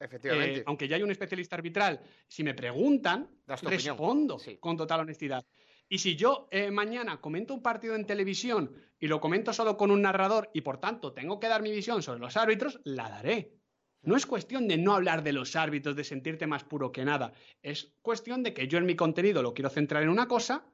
Efectivamente. Eh, aunque ya hay un especialista arbitral, si me preguntan, respondo con total honestidad. Y si yo eh, mañana comento un partido en televisión y lo comento solo con un narrador y por tanto tengo que dar mi visión sobre los árbitros, la daré. No es cuestión de no hablar de los árbitros, de sentirte más puro que nada. Es cuestión de que yo en mi contenido lo quiero centrar en una cosa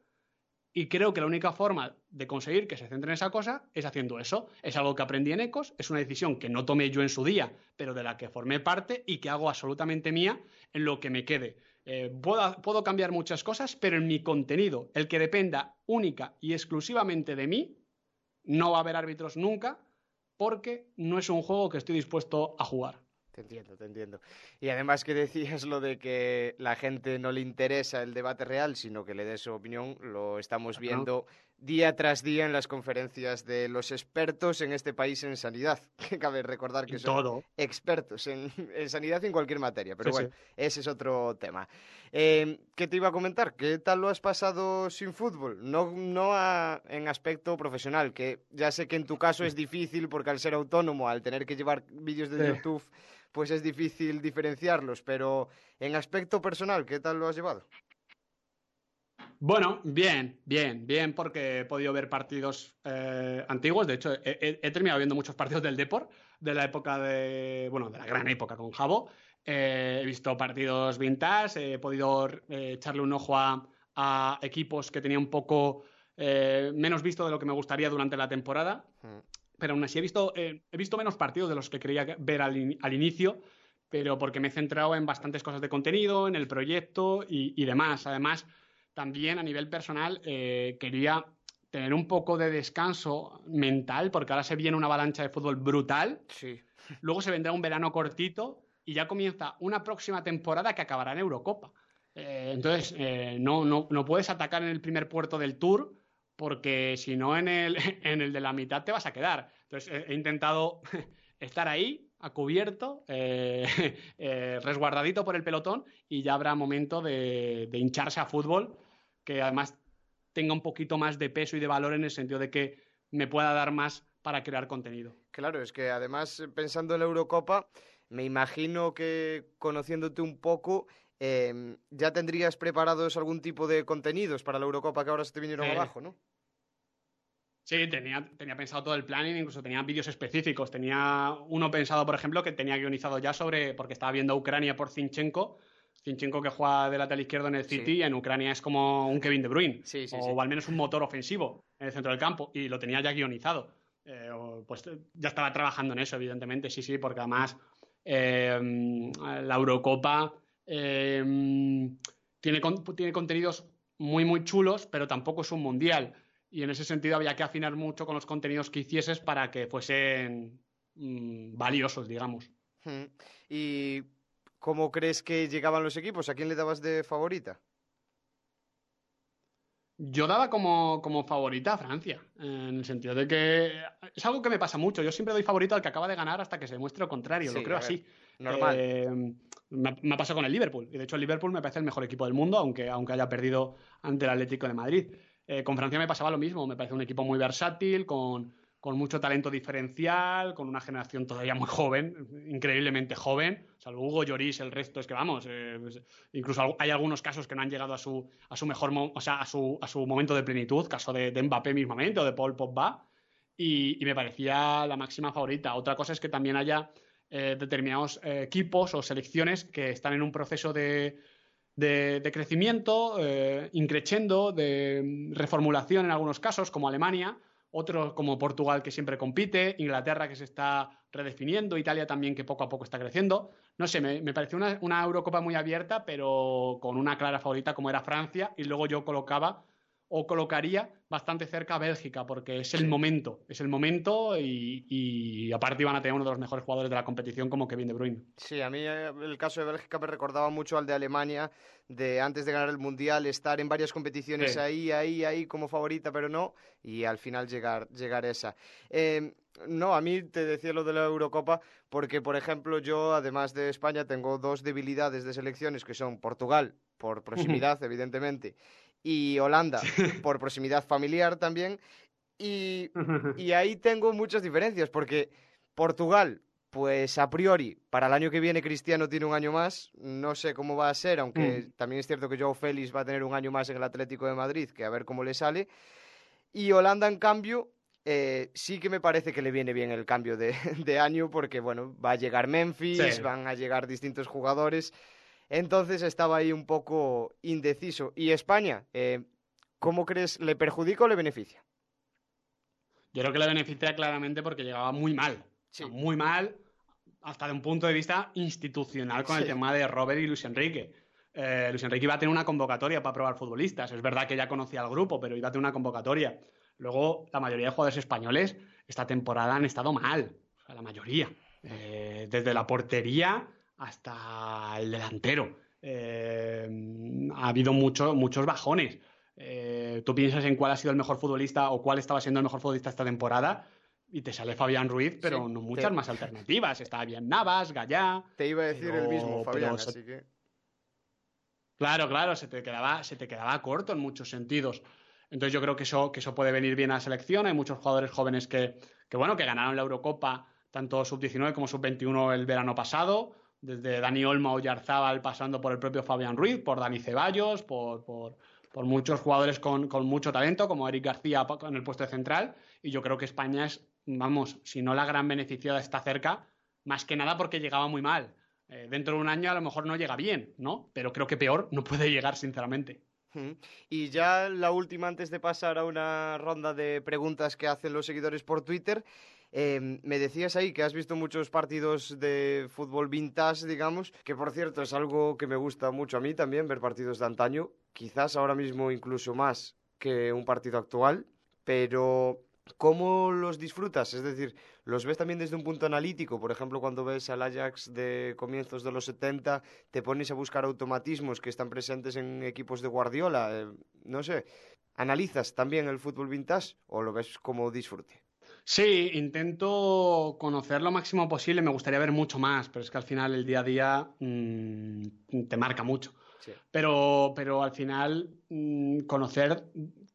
y creo que la única forma de conseguir que se centre en esa cosa es haciendo eso. Es algo que aprendí en Ecos, es una decisión que no tomé yo en su día, pero de la que formé parte y que hago absolutamente mía en lo que me quede. Eh, puedo, puedo cambiar muchas cosas, pero en mi contenido, el que dependa única y exclusivamente de mí, no va a haber árbitros nunca, porque no es un juego que estoy dispuesto a jugar. Te entiendo, te entiendo. Y además que decías lo de que la gente no le interesa el debate real, sino que le dé su opinión, lo estamos viendo día tras día en las conferencias de los expertos en este país en sanidad. Que cabe recordar que son expertos en, sanidad y en cualquier materia. Pero bueno, ese es otro tema. Eh, ¿Qué te iba a comentar? ¿Qué tal lo has pasado sin fútbol? No, no en aspecto profesional, que ya sé que en tu caso es difícil porque al ser autónomo, al tener que llevar vídeos de YouTube pues es difícil diferenciarlos, pero en aspecto personal, ¿qué tal lo has llevado? Bueno, bien, bien, bien, porque he podido ver partidos eh, antiguos. De hecho, he, terminado viendo muchos partidos del Deport, de la época de, bueno, de la gran época con Jabo. Eh, he visto partidos vintage, he podido eh, echarle un ojo a, equipos que tenía un poco menos visto de lo que me gustaría durante la temporada. Pero aún así he visto, eh, he visto menos partidos de los que quería ver al, inicio, pero porque me he centrado en bastantes cosas de contenido, en el proyecto y, demás. Además, también a nivel personal eh, quería tener un poco de descanso mental, porque ahora se viene una avalancha de fútbol brutal. Sí. Luego se vendrá un verano cortito y ya comienza una próxima temporada que acabará en Eurocopa. Eh, entonces, no, no, no, puedes atacar en el primer puerto del Tour porque si no en el, en el de la mitad te vas a quedar. Entonces, he intentado estar ahí, a cubierto, eh, resguardadito por el pelotón y ya habrá momento de, de hincharse a fútbol, que además tenga un poquito más de peso y de valor en el sentido de que me pueda dar más para crear contenido. Claro, es que además pensando en la Eurocopa, me imagino que conociéndote un poco, em, ya tendrías preparados algún tipo de contenidos para la Eurocopa que ahora se te vinieron abajo, ¿no? Sí, tenía, tenía pensado todo el planning, incluso tenía vídeos específicos. Tenía uno pensado, por ejemplo, que tenía guionizado ya sobre, porque estaba viendo Ucrania por Zinchenko, Zinchenko que juega de lateral izquierdo en el City y en Ucrania es como un Kevin De Bruyne, o al menos un motor ofensivo en el centro del campo, y lo tenía ya guionizado. Eh, pues ya estaba trabajando en eso, evidentemente, sí, sí, porque además eh, la Eurocopa eh, tiene, tiene contenidos muy, muy chulos, pero tampoco es un mundial. Y en ese sentido había que afinar mucho con los contenidos que hicieses para que fuesen mm, valiosos, digamos. ¿Y cómo crees que llegaban los equipos? ¿A quién le dabas de favorita? Yo daba como, favorita a Francia, en el sentido de que es algo que me pasa mucho. Yo siempre doy favorito al que acaba de ganar hasta que se demuestre lo contrario, lo creo así. Normal. Eh, me, ha pasado con el Liverpool, y de hecho el Liverpool me parece el mejor equipo del mundo, aunque, aunque haya perdido ante el Atlético de Madrid. Eh, con Francia me pasaba lo mismo, me parece un equipo muy versátil, con, con mucho talento diferencial, con una generación todavía muy joven, increíblemente joven, salvo Hugo Lloris, el resto es que vamos, eh, pues, incluso hay algunos casos que no han llegado a su, su mejor, o sea, a su, momento de plenitud, caso de, Mbappé mismamente o de Paul Pogba, y, me parecía la máxima favorita. Otra cosa es que también haya eh, determinados eh, equipos o selecciones que están en un proceso de, de, crecimiento, increchendo, de reformulación en algunos casos, como Alemania, otros como Portugal que siempre compite, Inglaterra que se está redefiniendo, Italia también que poco a poco está creciendo. No sé, me, pareció una, una, Eurocopa muy abierta, pero con una clara favorita como era Francia, y luego yo colocaba o colocaría bastante cerca a Bélgica, porque es el momento, es el momento y, aparte iban a tener uno de los mejores jugadores de la competición como Kevin De Bruyne. Sí, a mí eh, el caso de Bélgica me recordaba mucho al de Alemania, de antes de ganar el Mundial, estar en varias competiciones ahí, ahí, ahí como favorita, pero no, y al final llegar, llegar esa. Eh, no, a mí te decía lo de la Eurocopa porque, por ejemplo, yo, además de España, tengo dos debilidades de selecciones que son Portugal, por proximidad, evidentemente, y Holanda por proximidad familiar también. Y, y, ahí tengo muchas diferencias, porque Portugal, pues a priori, para el año que viene Cristiano tiene un año más, no sé cómo va a ser, aunque mm. también es cierto que Joe Félix va a tener un año más en el Atlético de Madrid, que a ver cómo le sale. Y Holanda, en cambio, eh, sí que me parece que le viene bien el cambio de, de año, porque bueno, va a llegar Memphis, van a llegar distintos jugadores. Entonces estaba ahí un poco indeciso. ¿Y España? Eh, ¿Cómo crees, le perjudica o le beneficia? Yo creo que le beneficia claramente porque llegaba muy mal. muy mal, hasta de un punto de vista institucional con el tema de Robert y Luis Enrique. Eh, Luis Enrique iba a tener una convocatoria para probar futbolistas. Es verdad que ya conocía al grupo, pero iba a tener una convocatoria. Luego, la mayoría de jugadores españoles esta temporada han estado mal. la mayoría. Eh, desde la portería hasta el delantero. Eh, ha habido muchos bajones. Eh, tú piensas en cuál ha sido el mejor futbolista o cuál estaba siendo el mejor futbolista esta temporada y te sale Fabián Ruiz, pero no muchas más alternativas. Estaba bien Navas, Gallá. Te iba a decir el mismo, Fabián, así que. Claro, claro, se te, quedaba, se te quedaba corto en muchos sentidos. Entonces yo creo que eso, que eso puede venir bien a la selección. Hay muchos jugadores jóvenes que, que bueno, que ganaron la Eurocopa, tanto sub-19 como sub-21 el verano pasado desde Dani Olmo o Yarzábal pasando por el propio Fabián Ruiz, por Dani Ceballos, por, por, muchos jugadores con, mucho talento, como Eric García en el puesto de central. Y yo creo que España es, vamos, si no la gran beneficiada está cerca, más que nada porque llegaba muy mal. Eh, dentro de un año a lo mejor no llega bien, ¿no? Pero creo que peor no puede llegar, sinceramente. Y ya la última, antes de pasar a una ronda de preguntas que hacen los seguidores por Twitter, Em, me decías ahí que has visto muchos partidos de fútbol vintage, digamos, que por cierto es algo que me gusta mucho a mí también, ver partidos de antaño, quizás ahora mismo incluso más que un partido actual, pero ¿cómo los disfrutas? Es decir, ¿los ves también desde un punto analítico? Por ejemplo, cuando ves al Ajax de comienzos de los 70, te pones a buscar automatismos que están presentes en equipos de Guardiola, eh, no sé. ¿Analizas también el fútbol vintage o lo ves como disfrute? Sí, intento conocer lo máximo posible. Me gustaría ver mucho más, pero es que al final el día a día mm, te marca mucho. Pero, pero al final mm, conocer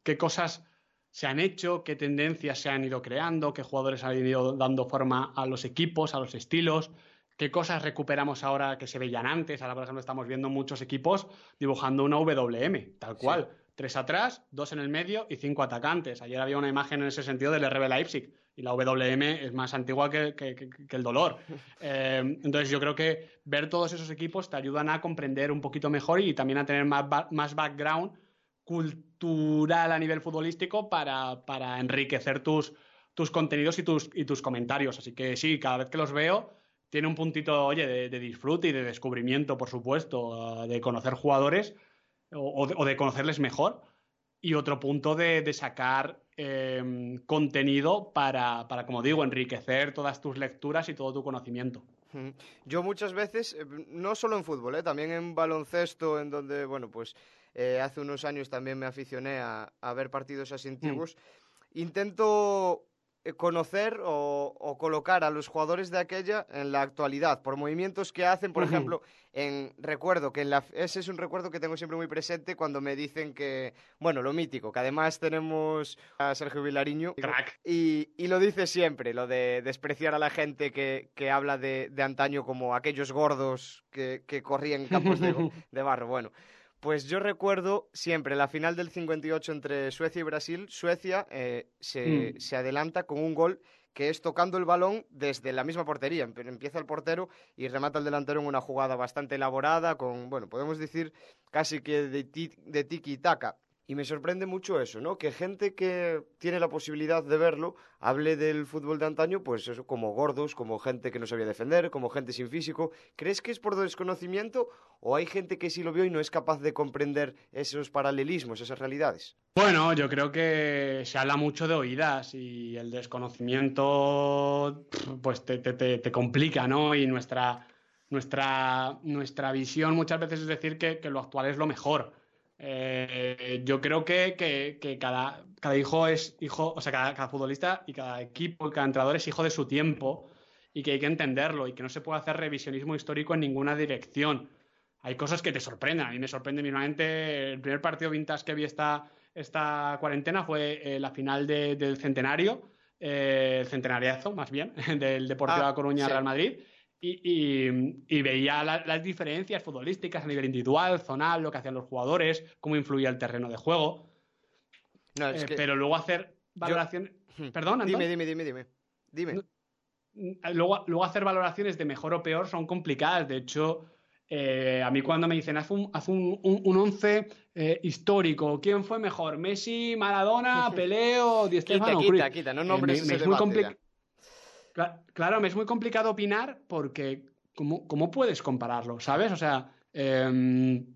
qué cosas se han hecho, qué tendencias se han ido creando, qué jugadores han ido dando forma a los equipos, a los estilos, qué cosas recuperamos ahora que se veían antes. Ahora, por ejemplo, estamos viendo muchos equipos dibujando una WM, tal cual. Tres atrás, dos en el medio y cinco atacantes. Ayer había una imagen en ese sentido del RB Leipzig y la WM es más antigua que, el dolor. Eh, entonces yo creo que ver todos esos equipos te ayudan a comprender un poquito mejor y también a tener más, más background cultural a nivel futbolístico para, para enriquecer tus, tus contenidos y tus, y tus comentarios. Así que sí, cada vez que los veo tiene un puntito, oye, de, disfrute y de descubrimiento, por supuesto, de conocer jugadores o, de, conocerles mejor. Y otro punto de, sacar em, contenido para, para, como digo, enriquecer todas tus lecturas y todo tu conocimiento. Yo muchas veces, eh, no solo en fútbol, ¿eh? también en baloncesto, en donde, bueno, pues eh, hace unos años también me aficioné a, ver partidos así antiguos. Intento conocer o, colocar a los jugadores de aquella en la actualidad, por movimientos que hacen, por ejemplo, en recuerdo, que en la, ese es un recuerdo que tengo siempre muy presente cuando me dicen que, bueno, lo mítico, que además tenemos a Sergio Vilariño y, y, lo dice siempre, lo de despreciar a la gente que, que habla de, de, antaño como aquellos gordos que, que corrían en campos de, de barro. Bueno, pues yo recuerdo siempre la final del 58 entre Suecia y Brasil. Suecia eh, mm. se, adelanta con un gol que es tocando el balón desde la misma portería. Empieza el portero y remata el delantero en una jugada bastante elaborada, con, bueno, podemos decir casi que de, de tiki-taka. Y me sorprende mucho eso, ¿no? Que gente que tiene la posibilidad de verlo hable del fútbol de antaño, pues eso, como gordos, como gente que no sabía defender, como gente sin físico. ¿Crees que es por desconocimiento o hay gente que sí lo vio y no es capaz de comprender esos paralelismos, esas realidades? Bueno, yo creo que se habla mucho de oídas y el desconocimiento pues te, te, te, complica, ¿no? Y nuestra, nuestra, nuestra visión muchas veces es decir que, que lo actual es lo mejor eh, yo creo que, cada, hijo es hijo, o sea, cada, futbolista y cada equipo y cada entrenador es hijo de su tiempo y que hay que entenderlo y que no se puede hacer revisionismo histórico en ninguna dirección. Hay cosas que te sorprenden. A mí me sorprende mínimamente. El primer partido vintage que vi esta, esta cuarentena fue eh, la final del centenario, eh, el centenariazo más bien, del Deportivo ah, Coruña Real Madrid y, veía las diferencias futbolísticas a nivel individual, zonal, lo que hacían los jugadores, cómo influía el terreno de juego. Eh, pero luego hacer valoraciones. Hmm. Perdón, Dime, dime, dime, dime. dime. Luego, luego hacer valoraciones de mejor o peor son complicadas. De hecho, eh, a mí cuando me dicen haz un, haz un, un, once eh, histórico, ¿quién fue mejor? ¿Messi, Maradona, Peleo, Di Stefano? Quita, quita, quita, no nombres me, es muy complicado. Claro, me es muy complicado opinar porque ¿cómo, puedes compararlo? ¿Sabes? O sea, em,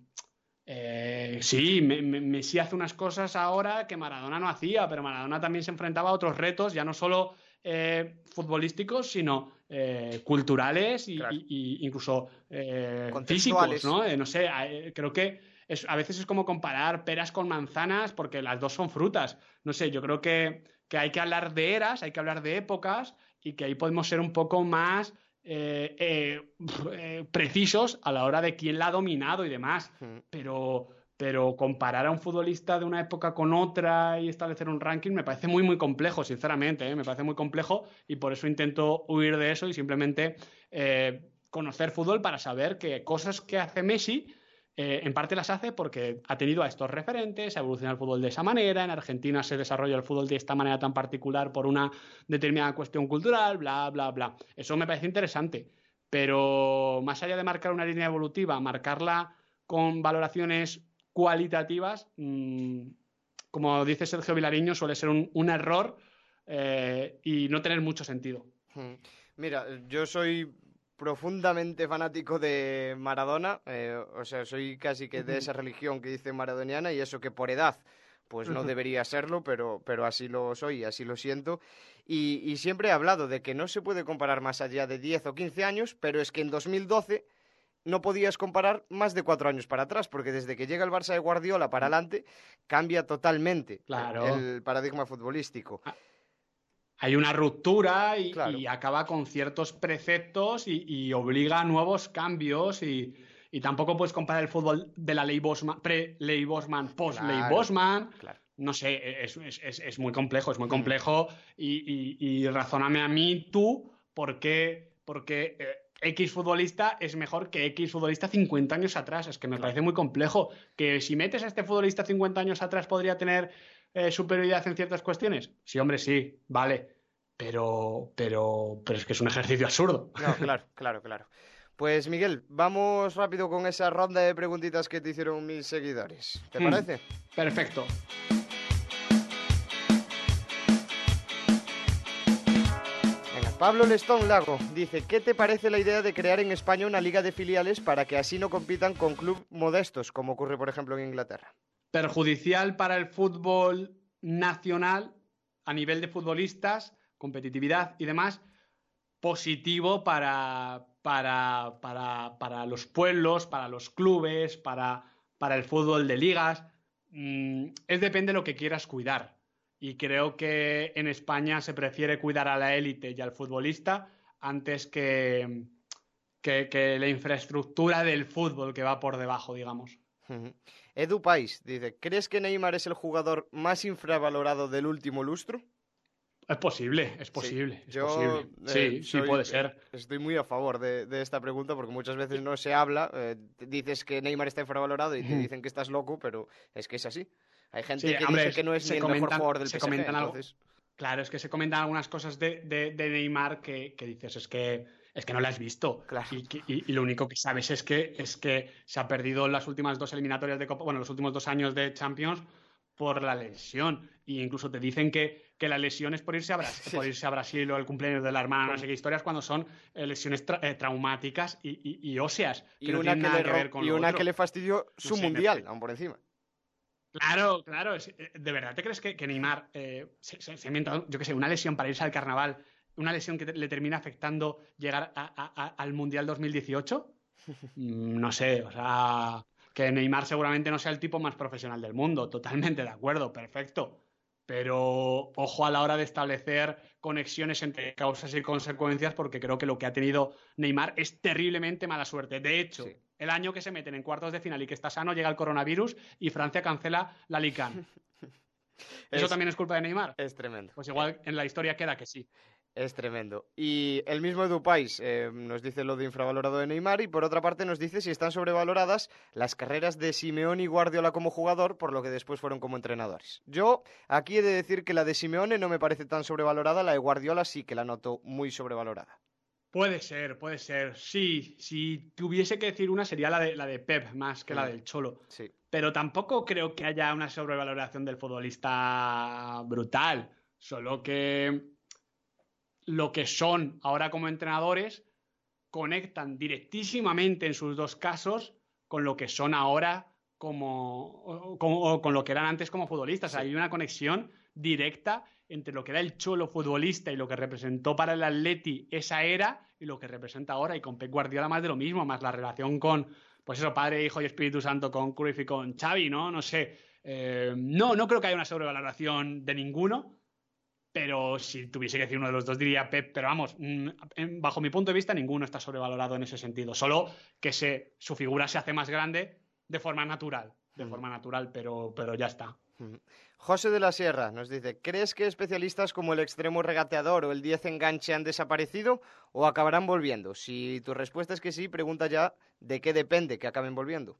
eh, sí, Messi hace unas cosas ahora que Maradona no hacía, pero Maradona también se enfrentaba a otros retos, ya no solo eh, futbolísticos, sino eh, culturales y, incluso físicos, ¿no? no sé, creo que a veces es como comparar peras con manzanas porque las dos son frutas. No sé, yo creo que, que hay que hablar de eras, hay que hablar de épocas y que ahí podemos ser un poco más eh, eh, eh, precisos a la hora de quién la ha dominado y demás. Pero, pero comparar a un futbolista de una época con otra y establecer un ranking me parece muy, muy complejo, sinceramente. Me parece muy complejo y por eso intento huir de eso y simplemente conocer fútbol para saber que cosas que hace Messi eh, en parte las hace porque ha tenido a estos referentes, ha evolucionado el fútbol de esa manera, en Argentina se desarrolla el fútbol de esta manera tan particular por una determinada cuestión cultural, bla, bla, bla. Eso me parece interesante, pero más allá de marcar una línea evolutiva, marcarla con valoraciones cualitativas, mm, como dice Sergio Vilariño, suele ser un, error eh, y no tener mucho sentido. Hmm. Mira, yo soy profundamente fanático de Maradona, eh, o sea, soy casi que de esa religión que dice maradoniana y eso que por edad pues no debería serlo, pero, pero así lo soy, así lo siento. Y, y, siempre he hablado de que no se puede comparar más allá de 10 o 15 años, pero es que en 2012 no podías comparar más de cuatro años para atrás, porque desde que llega el Barça de Guardiola para adelante cambia totalmente el paradigma futbolístico. Ah, hay una ruptura y, acaba con ciertos preceptos y, obliga a nuevos cambios y, tampoco puedes comparar el fútbol de la ley Bosman, pre-ley Bosman, post-ley Bosman. No sé, es, muy complejo, es muy mm. complejo y, razóname a mí tú por qué, porque eh, X futbolista es mejor que X futbolista 50 años atrás. Es que me parece muy complejo. Que si metes a este futbolista 50 años atrás podría tener eh, superioridad en ciertas cuestiones. Sí, hombre, sí, vale. Pero, pero, pero es que es un ejercicio absurdo. No, claro, claro, claro. Pues Miguel, vamos rápido con esa ronda de preguntitas que te hicieron mis seguidores. ¿Te hmm. parece? Perfecto. Pablo Lestón Lago dice, ¿qué te parece la idea de crear en España una liga de filiales para que así no compitan con clubes modestos, como ocurre por ejemplo en Inglaterra? Perjudicial para el fútbol nacional a nivel de futbolistas, competitividad y demás, positivo para, para, para, los pueblos, para los clubes, para, para el fútbol de ligas. Mm, es depende de lo que quieras cuidar. Y creo que en España se prefiere cuidar a la élite y al futbolista antes que, que, la infraestructura del fútbol que va por debajo, digamos. Edu Pais dice, ¿crees que Neymar es el jugador más infravalorado del último lustro? Es posible, es posible. yo, eh, sí, sí, puede ser. Estoy muy a favor de, esta pregunta porque muchas veces no se habla. Eh, dices que Neymar está infravalorado y te dicen que estás loco, pero es que es así. Hay gente que dice que no es el mejor jugador del PSG, Claro, es que se comentan algunas cosas de, de, Neymar que, que, dices, es que, es que no la has visto. Y, y, lo único que sabes es que, es que se ha perdido las últimas dos eliminatorias de Copa, bueno, los últimos dos años de Champions por la lesión. Y incluso te dicen que, que la lesión es por irse a Brasil, por irse a Brasil o el cumpleaños de la hermana, no sé qué historias, cuando son eh, lesiones eh, traumáticas y, y, óseas. y una, que, le, y una que le fastidió su mundial, aún por encima. Claro, claro. Eh, ¿De verdad te crees que, Neymar eh, se, se, yo qué sé, una lesión para irse al carnaval, una lesión que le termina afectando llegar al Mundial 2018? Mm, no sé, o sea, que Neymar seguramente no sea el tipo más profesional del mundo, totalmente de acuerdo, perfecto. Pero ojo a la hora de establecer conexiones entre causas y consecuencias, porque creo que lo que ha tenido Neymar es terriblemente mala suerte. De hecho, el año que se meten en cuartos de final y que está sano, llega el coronavirus y Francia cancela la LICAN. ¿Eso también es culpa de Neymar? Es tremendo. Pues igual en la historia queda que sí. Es tremendo. Y el mismo Edu Pais eh, nos dice lo de infravalorado de Neymar y por otra parte nos dice si están sobrevaloradas las carreras de Simeone y Guardiola como jugador por lo que después fueron como entrenadores. Yo aquí he de decir que la de Simeone no me parece tan sobrevalorada, la de Guardiola sí que la noto muy sobrevalorada. Puede ser, puede ser. Sí, si tuviese que decir una sería la de, la de Pep más que la mm. del Cholo. Sí. Pero tampoco creo que haya una sobrevaloración del futbolista brutal. Solo que lo que son ahora como entrenadores conectan directísimamente en sus dos casos con lo que son ahora como, con lo que eran antes como futbolistas. Hay una conexión directa entre lo que era el cholo futbolista y lo que representó para el Atleti esa era y lo que representa ahora. Y con Pep Guardiola más de lo mismo, más la relación con, pues eso, Padre, Hijo y Espíritu Santo con Cruyff y con Xavi, ¿no? No sé. Eh, no, no creo que haya una sobrevaloración de ninguno, pero si tuviese que decir uno de los dos diría Pep, pero vamos, mm, bajo mi punto de vista ninguno está sobrevalorado en ese sentido, solo que se, su figura se hace más grande de forma natural, de forma natural, pero, pero ya está. José de la Sierra nos dice, ¿crees que especialistas como el extremo regateador o el 10 enganche han desaparecido o acabarán volviendo? Si tu respuesta es que sí, pregunta ya de qué depende que acaben volviendo.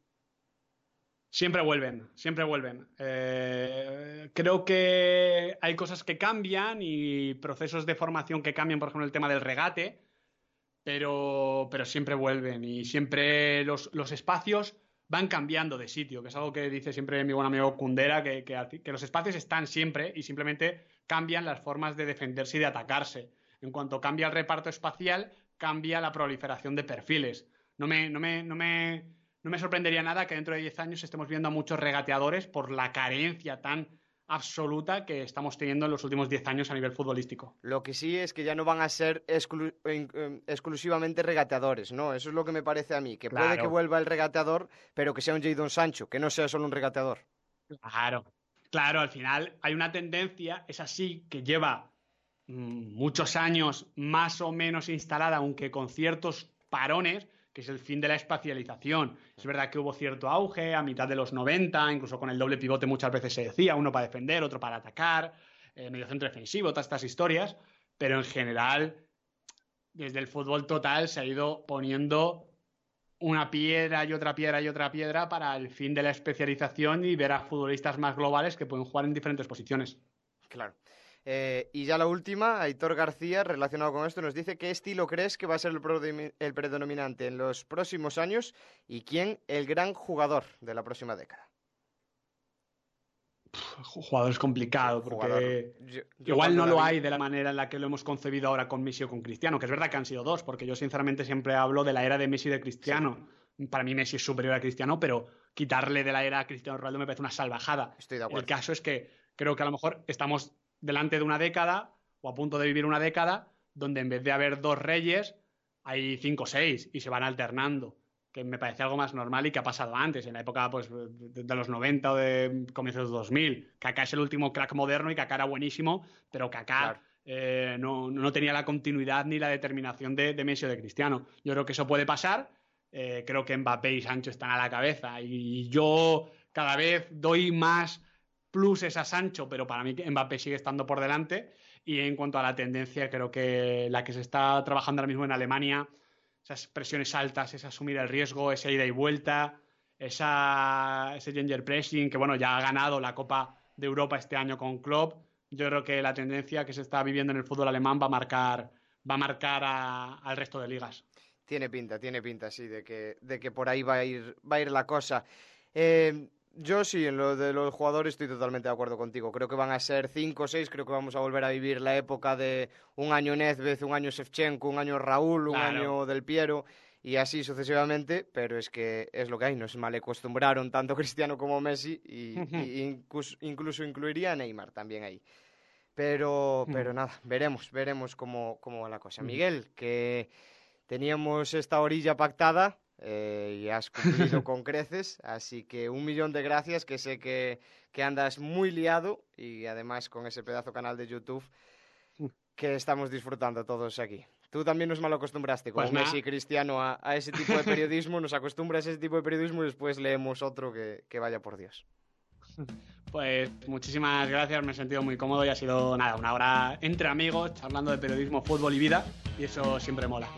Siempre vuelven, siempre vuelven. Eh, creo que hay cosas que cambian y procesos de formación que cambian, por ejemplo, el tema del regate, pero, pero siempre vuelven y siempre los, los espacios van cambiando de sitio, que es algo que dice siempre mi buen amigo Kundera, que, que, los espacios están siempre y simplemente cambian las formas de defenderse y de atacarse. En cuanto cambia el reparto espacial, cambia la proliferación de perfiles. No me, no me, no me, no me sorprendería nada que dentro de 10 años estemos viendo a muchos regateadores por la carencia tan absoluta que estamos teniendo en los últimos 10 años a nivel futbolístico. Lo que sí es que ya no van a ser em, exclusivamente regateadores, ¿no? Eso es lo que me parece a mí, que puede que vuelva el regateador, pero que sea un Jadon Sancho, que no sea solo un regateador. Claro, claro, al final hay una tendencia, es así, que lleva mm, muchos años más o menos instalada, aunque con ciertos parones, que es el fin de la espacialización. Es verdad que hubo cierto auge a mitad de los 90, incluso con el doble pivote muchas veces se decía, uno para defender, otro para atacar, eh, medio centro defensivo, todas estas historias, pero en general, desde el fútbol total se ha ido poniendo una piedra y otra piedra y otra piedra para el fin de la especialización y ver a futbolistas más globales que pueden jugar en diferentes posiciones. Claro. Eh, y ya la última, Aitor García, relacionado con esto, nos dice qué estilo crees que va a ser el, predominante en los próximos años y quién el gran jugador de la próxima década. Jugador es complicado porque igual no lo hay de la manera en la que lo hemos concebido ahora con Messi o con Cristiano, que es verdad que han sido dos, porque yo sinceramente siempre hablo de la era de Messi y de Cristiano. Para mí Messi es superior a Cristiano, pero quitarle de la era a Cristiano Ronaldo me parece una salvajada. Estoy de acuerdo. El caso es que creo que a lo mejor estamos delante de una década o a punto de vivir una década donde en vez de haber dos reyes hay cinco o seis y se van alternando que me parece algo más normal y que ha pasado antes, en la época pues, de los 90 o de comienzos de 2000. Kaká es el último crack moderno y Kaká era buenísimo, pero Kaká eh, no, tenía la continuidad ni la determinación de, Messi o de Cristiano. Yo creo que eso puede pasar. Eh, creo que Mbappé y Sancho están a la cabeza y yo cada vez doy más pluses a Sancho, pero para mí Mbappé sigue estando por delante. Y en cuanto a la tendencia, creo que la que se está trabajando ahora mismo en Alemania, esas presiones altas, ese asumir el riesgo, esa ida y vuelta, esa, ese ginger pressing, que bueno, ya ha ganado la Copa de Europa este año con Klopp. Yo creo que la tendencia que se está viviendo en el fútbol alemán va a marcar, va a marcar al resto de ligas. Tiene pinta, tiene pinta, sí, de que, de que por ahí va a ir, va a ir la cosa. Eh, yo sí, en lo de los jugadores estoy totalmente de acuerdo contigo. Creo que van a ser cinco o seis. Creo que vamos a volver a vivir la época de un año Nezvez, un año Shevchenko, un año Raúl, un año Del Piero y así sucesivamente. Pero es que es lo que hay. Nos mal acostumbraron tanto Cristiano como Messi y, incluso, incluiría a Neymar también ahí. Pero, pero nada, veremos, veremos cómo, cómo va la cosa. Miguel, que teníamos esta orilla pactada, eh, y has cumplido con creces, así que un millón de gracias, que sé que, que, andas muy liado y además con ese pedazo canal de YouTube que estamos disfrutando todos aquí. Tú también nos mal acostumbraste con pues Messi y Cristiano a, ese tipo de periodismo, nos acostumbras a ese tipo de periodismo y después leemos otro que, que vaya por Dios. Pues muchísimas gracias, me he sentido muy cómodo y ha sido nada, una hora entre amigos, charlando de periodismo, fútbol y vida, y eso siempre mola.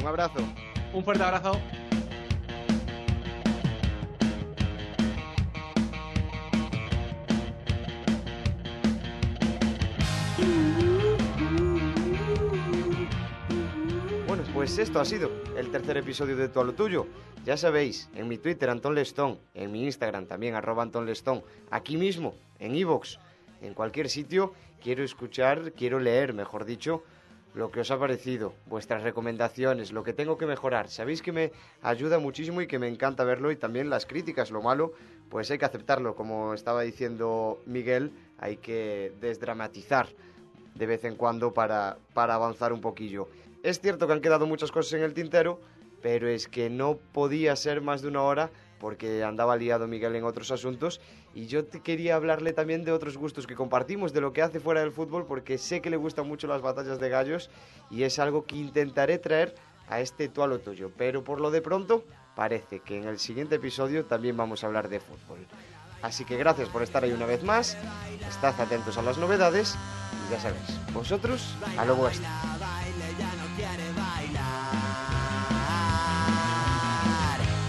Un abrazo. Un fuerte abrazo. Pues esto ha sido el tercer episodio de Todo lo Tuyo. Ya sabéis, en mi Twitter Anton Lestón, en mi Instagram también arroba Anton Lestón, aquí mismo, en Evox, en cualquier sitio, quiero escuchar, quiero leer, mejor dicho, lo que os ha parecido, vuestras recomendaciones, lo que tengo que mejorar. Sabéis que me ayuda muchísimo y que me encanta verlo y también las críticas, lo malo, pues hay que aceptarlo, como estaba diciendo Miguel, hay que desdramatizar de vez en cuando para, para avanzar un poquillo. Es cierto que han quedado muchas cosas en el tintero, pero es que no podía ser más de una hora porque andaba liado Miguel en otros asuntos y yo te quería hablarle también de otros gustos que compartimos, de lo que hace fuera del fútbol, porque sé que le gustan mucho las batallas de gallos y es algo que intentaré traer a este tú a lo tuyo. Pero por lo de pronto, parece que en el siguiente episodio también vamos a hablar de fútbol. Así que gracias por estar ahí una vez más, estad atentos a las novedades y ya sabéis, vosotros a lo vuestro.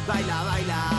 Baila, baila,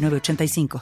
906985.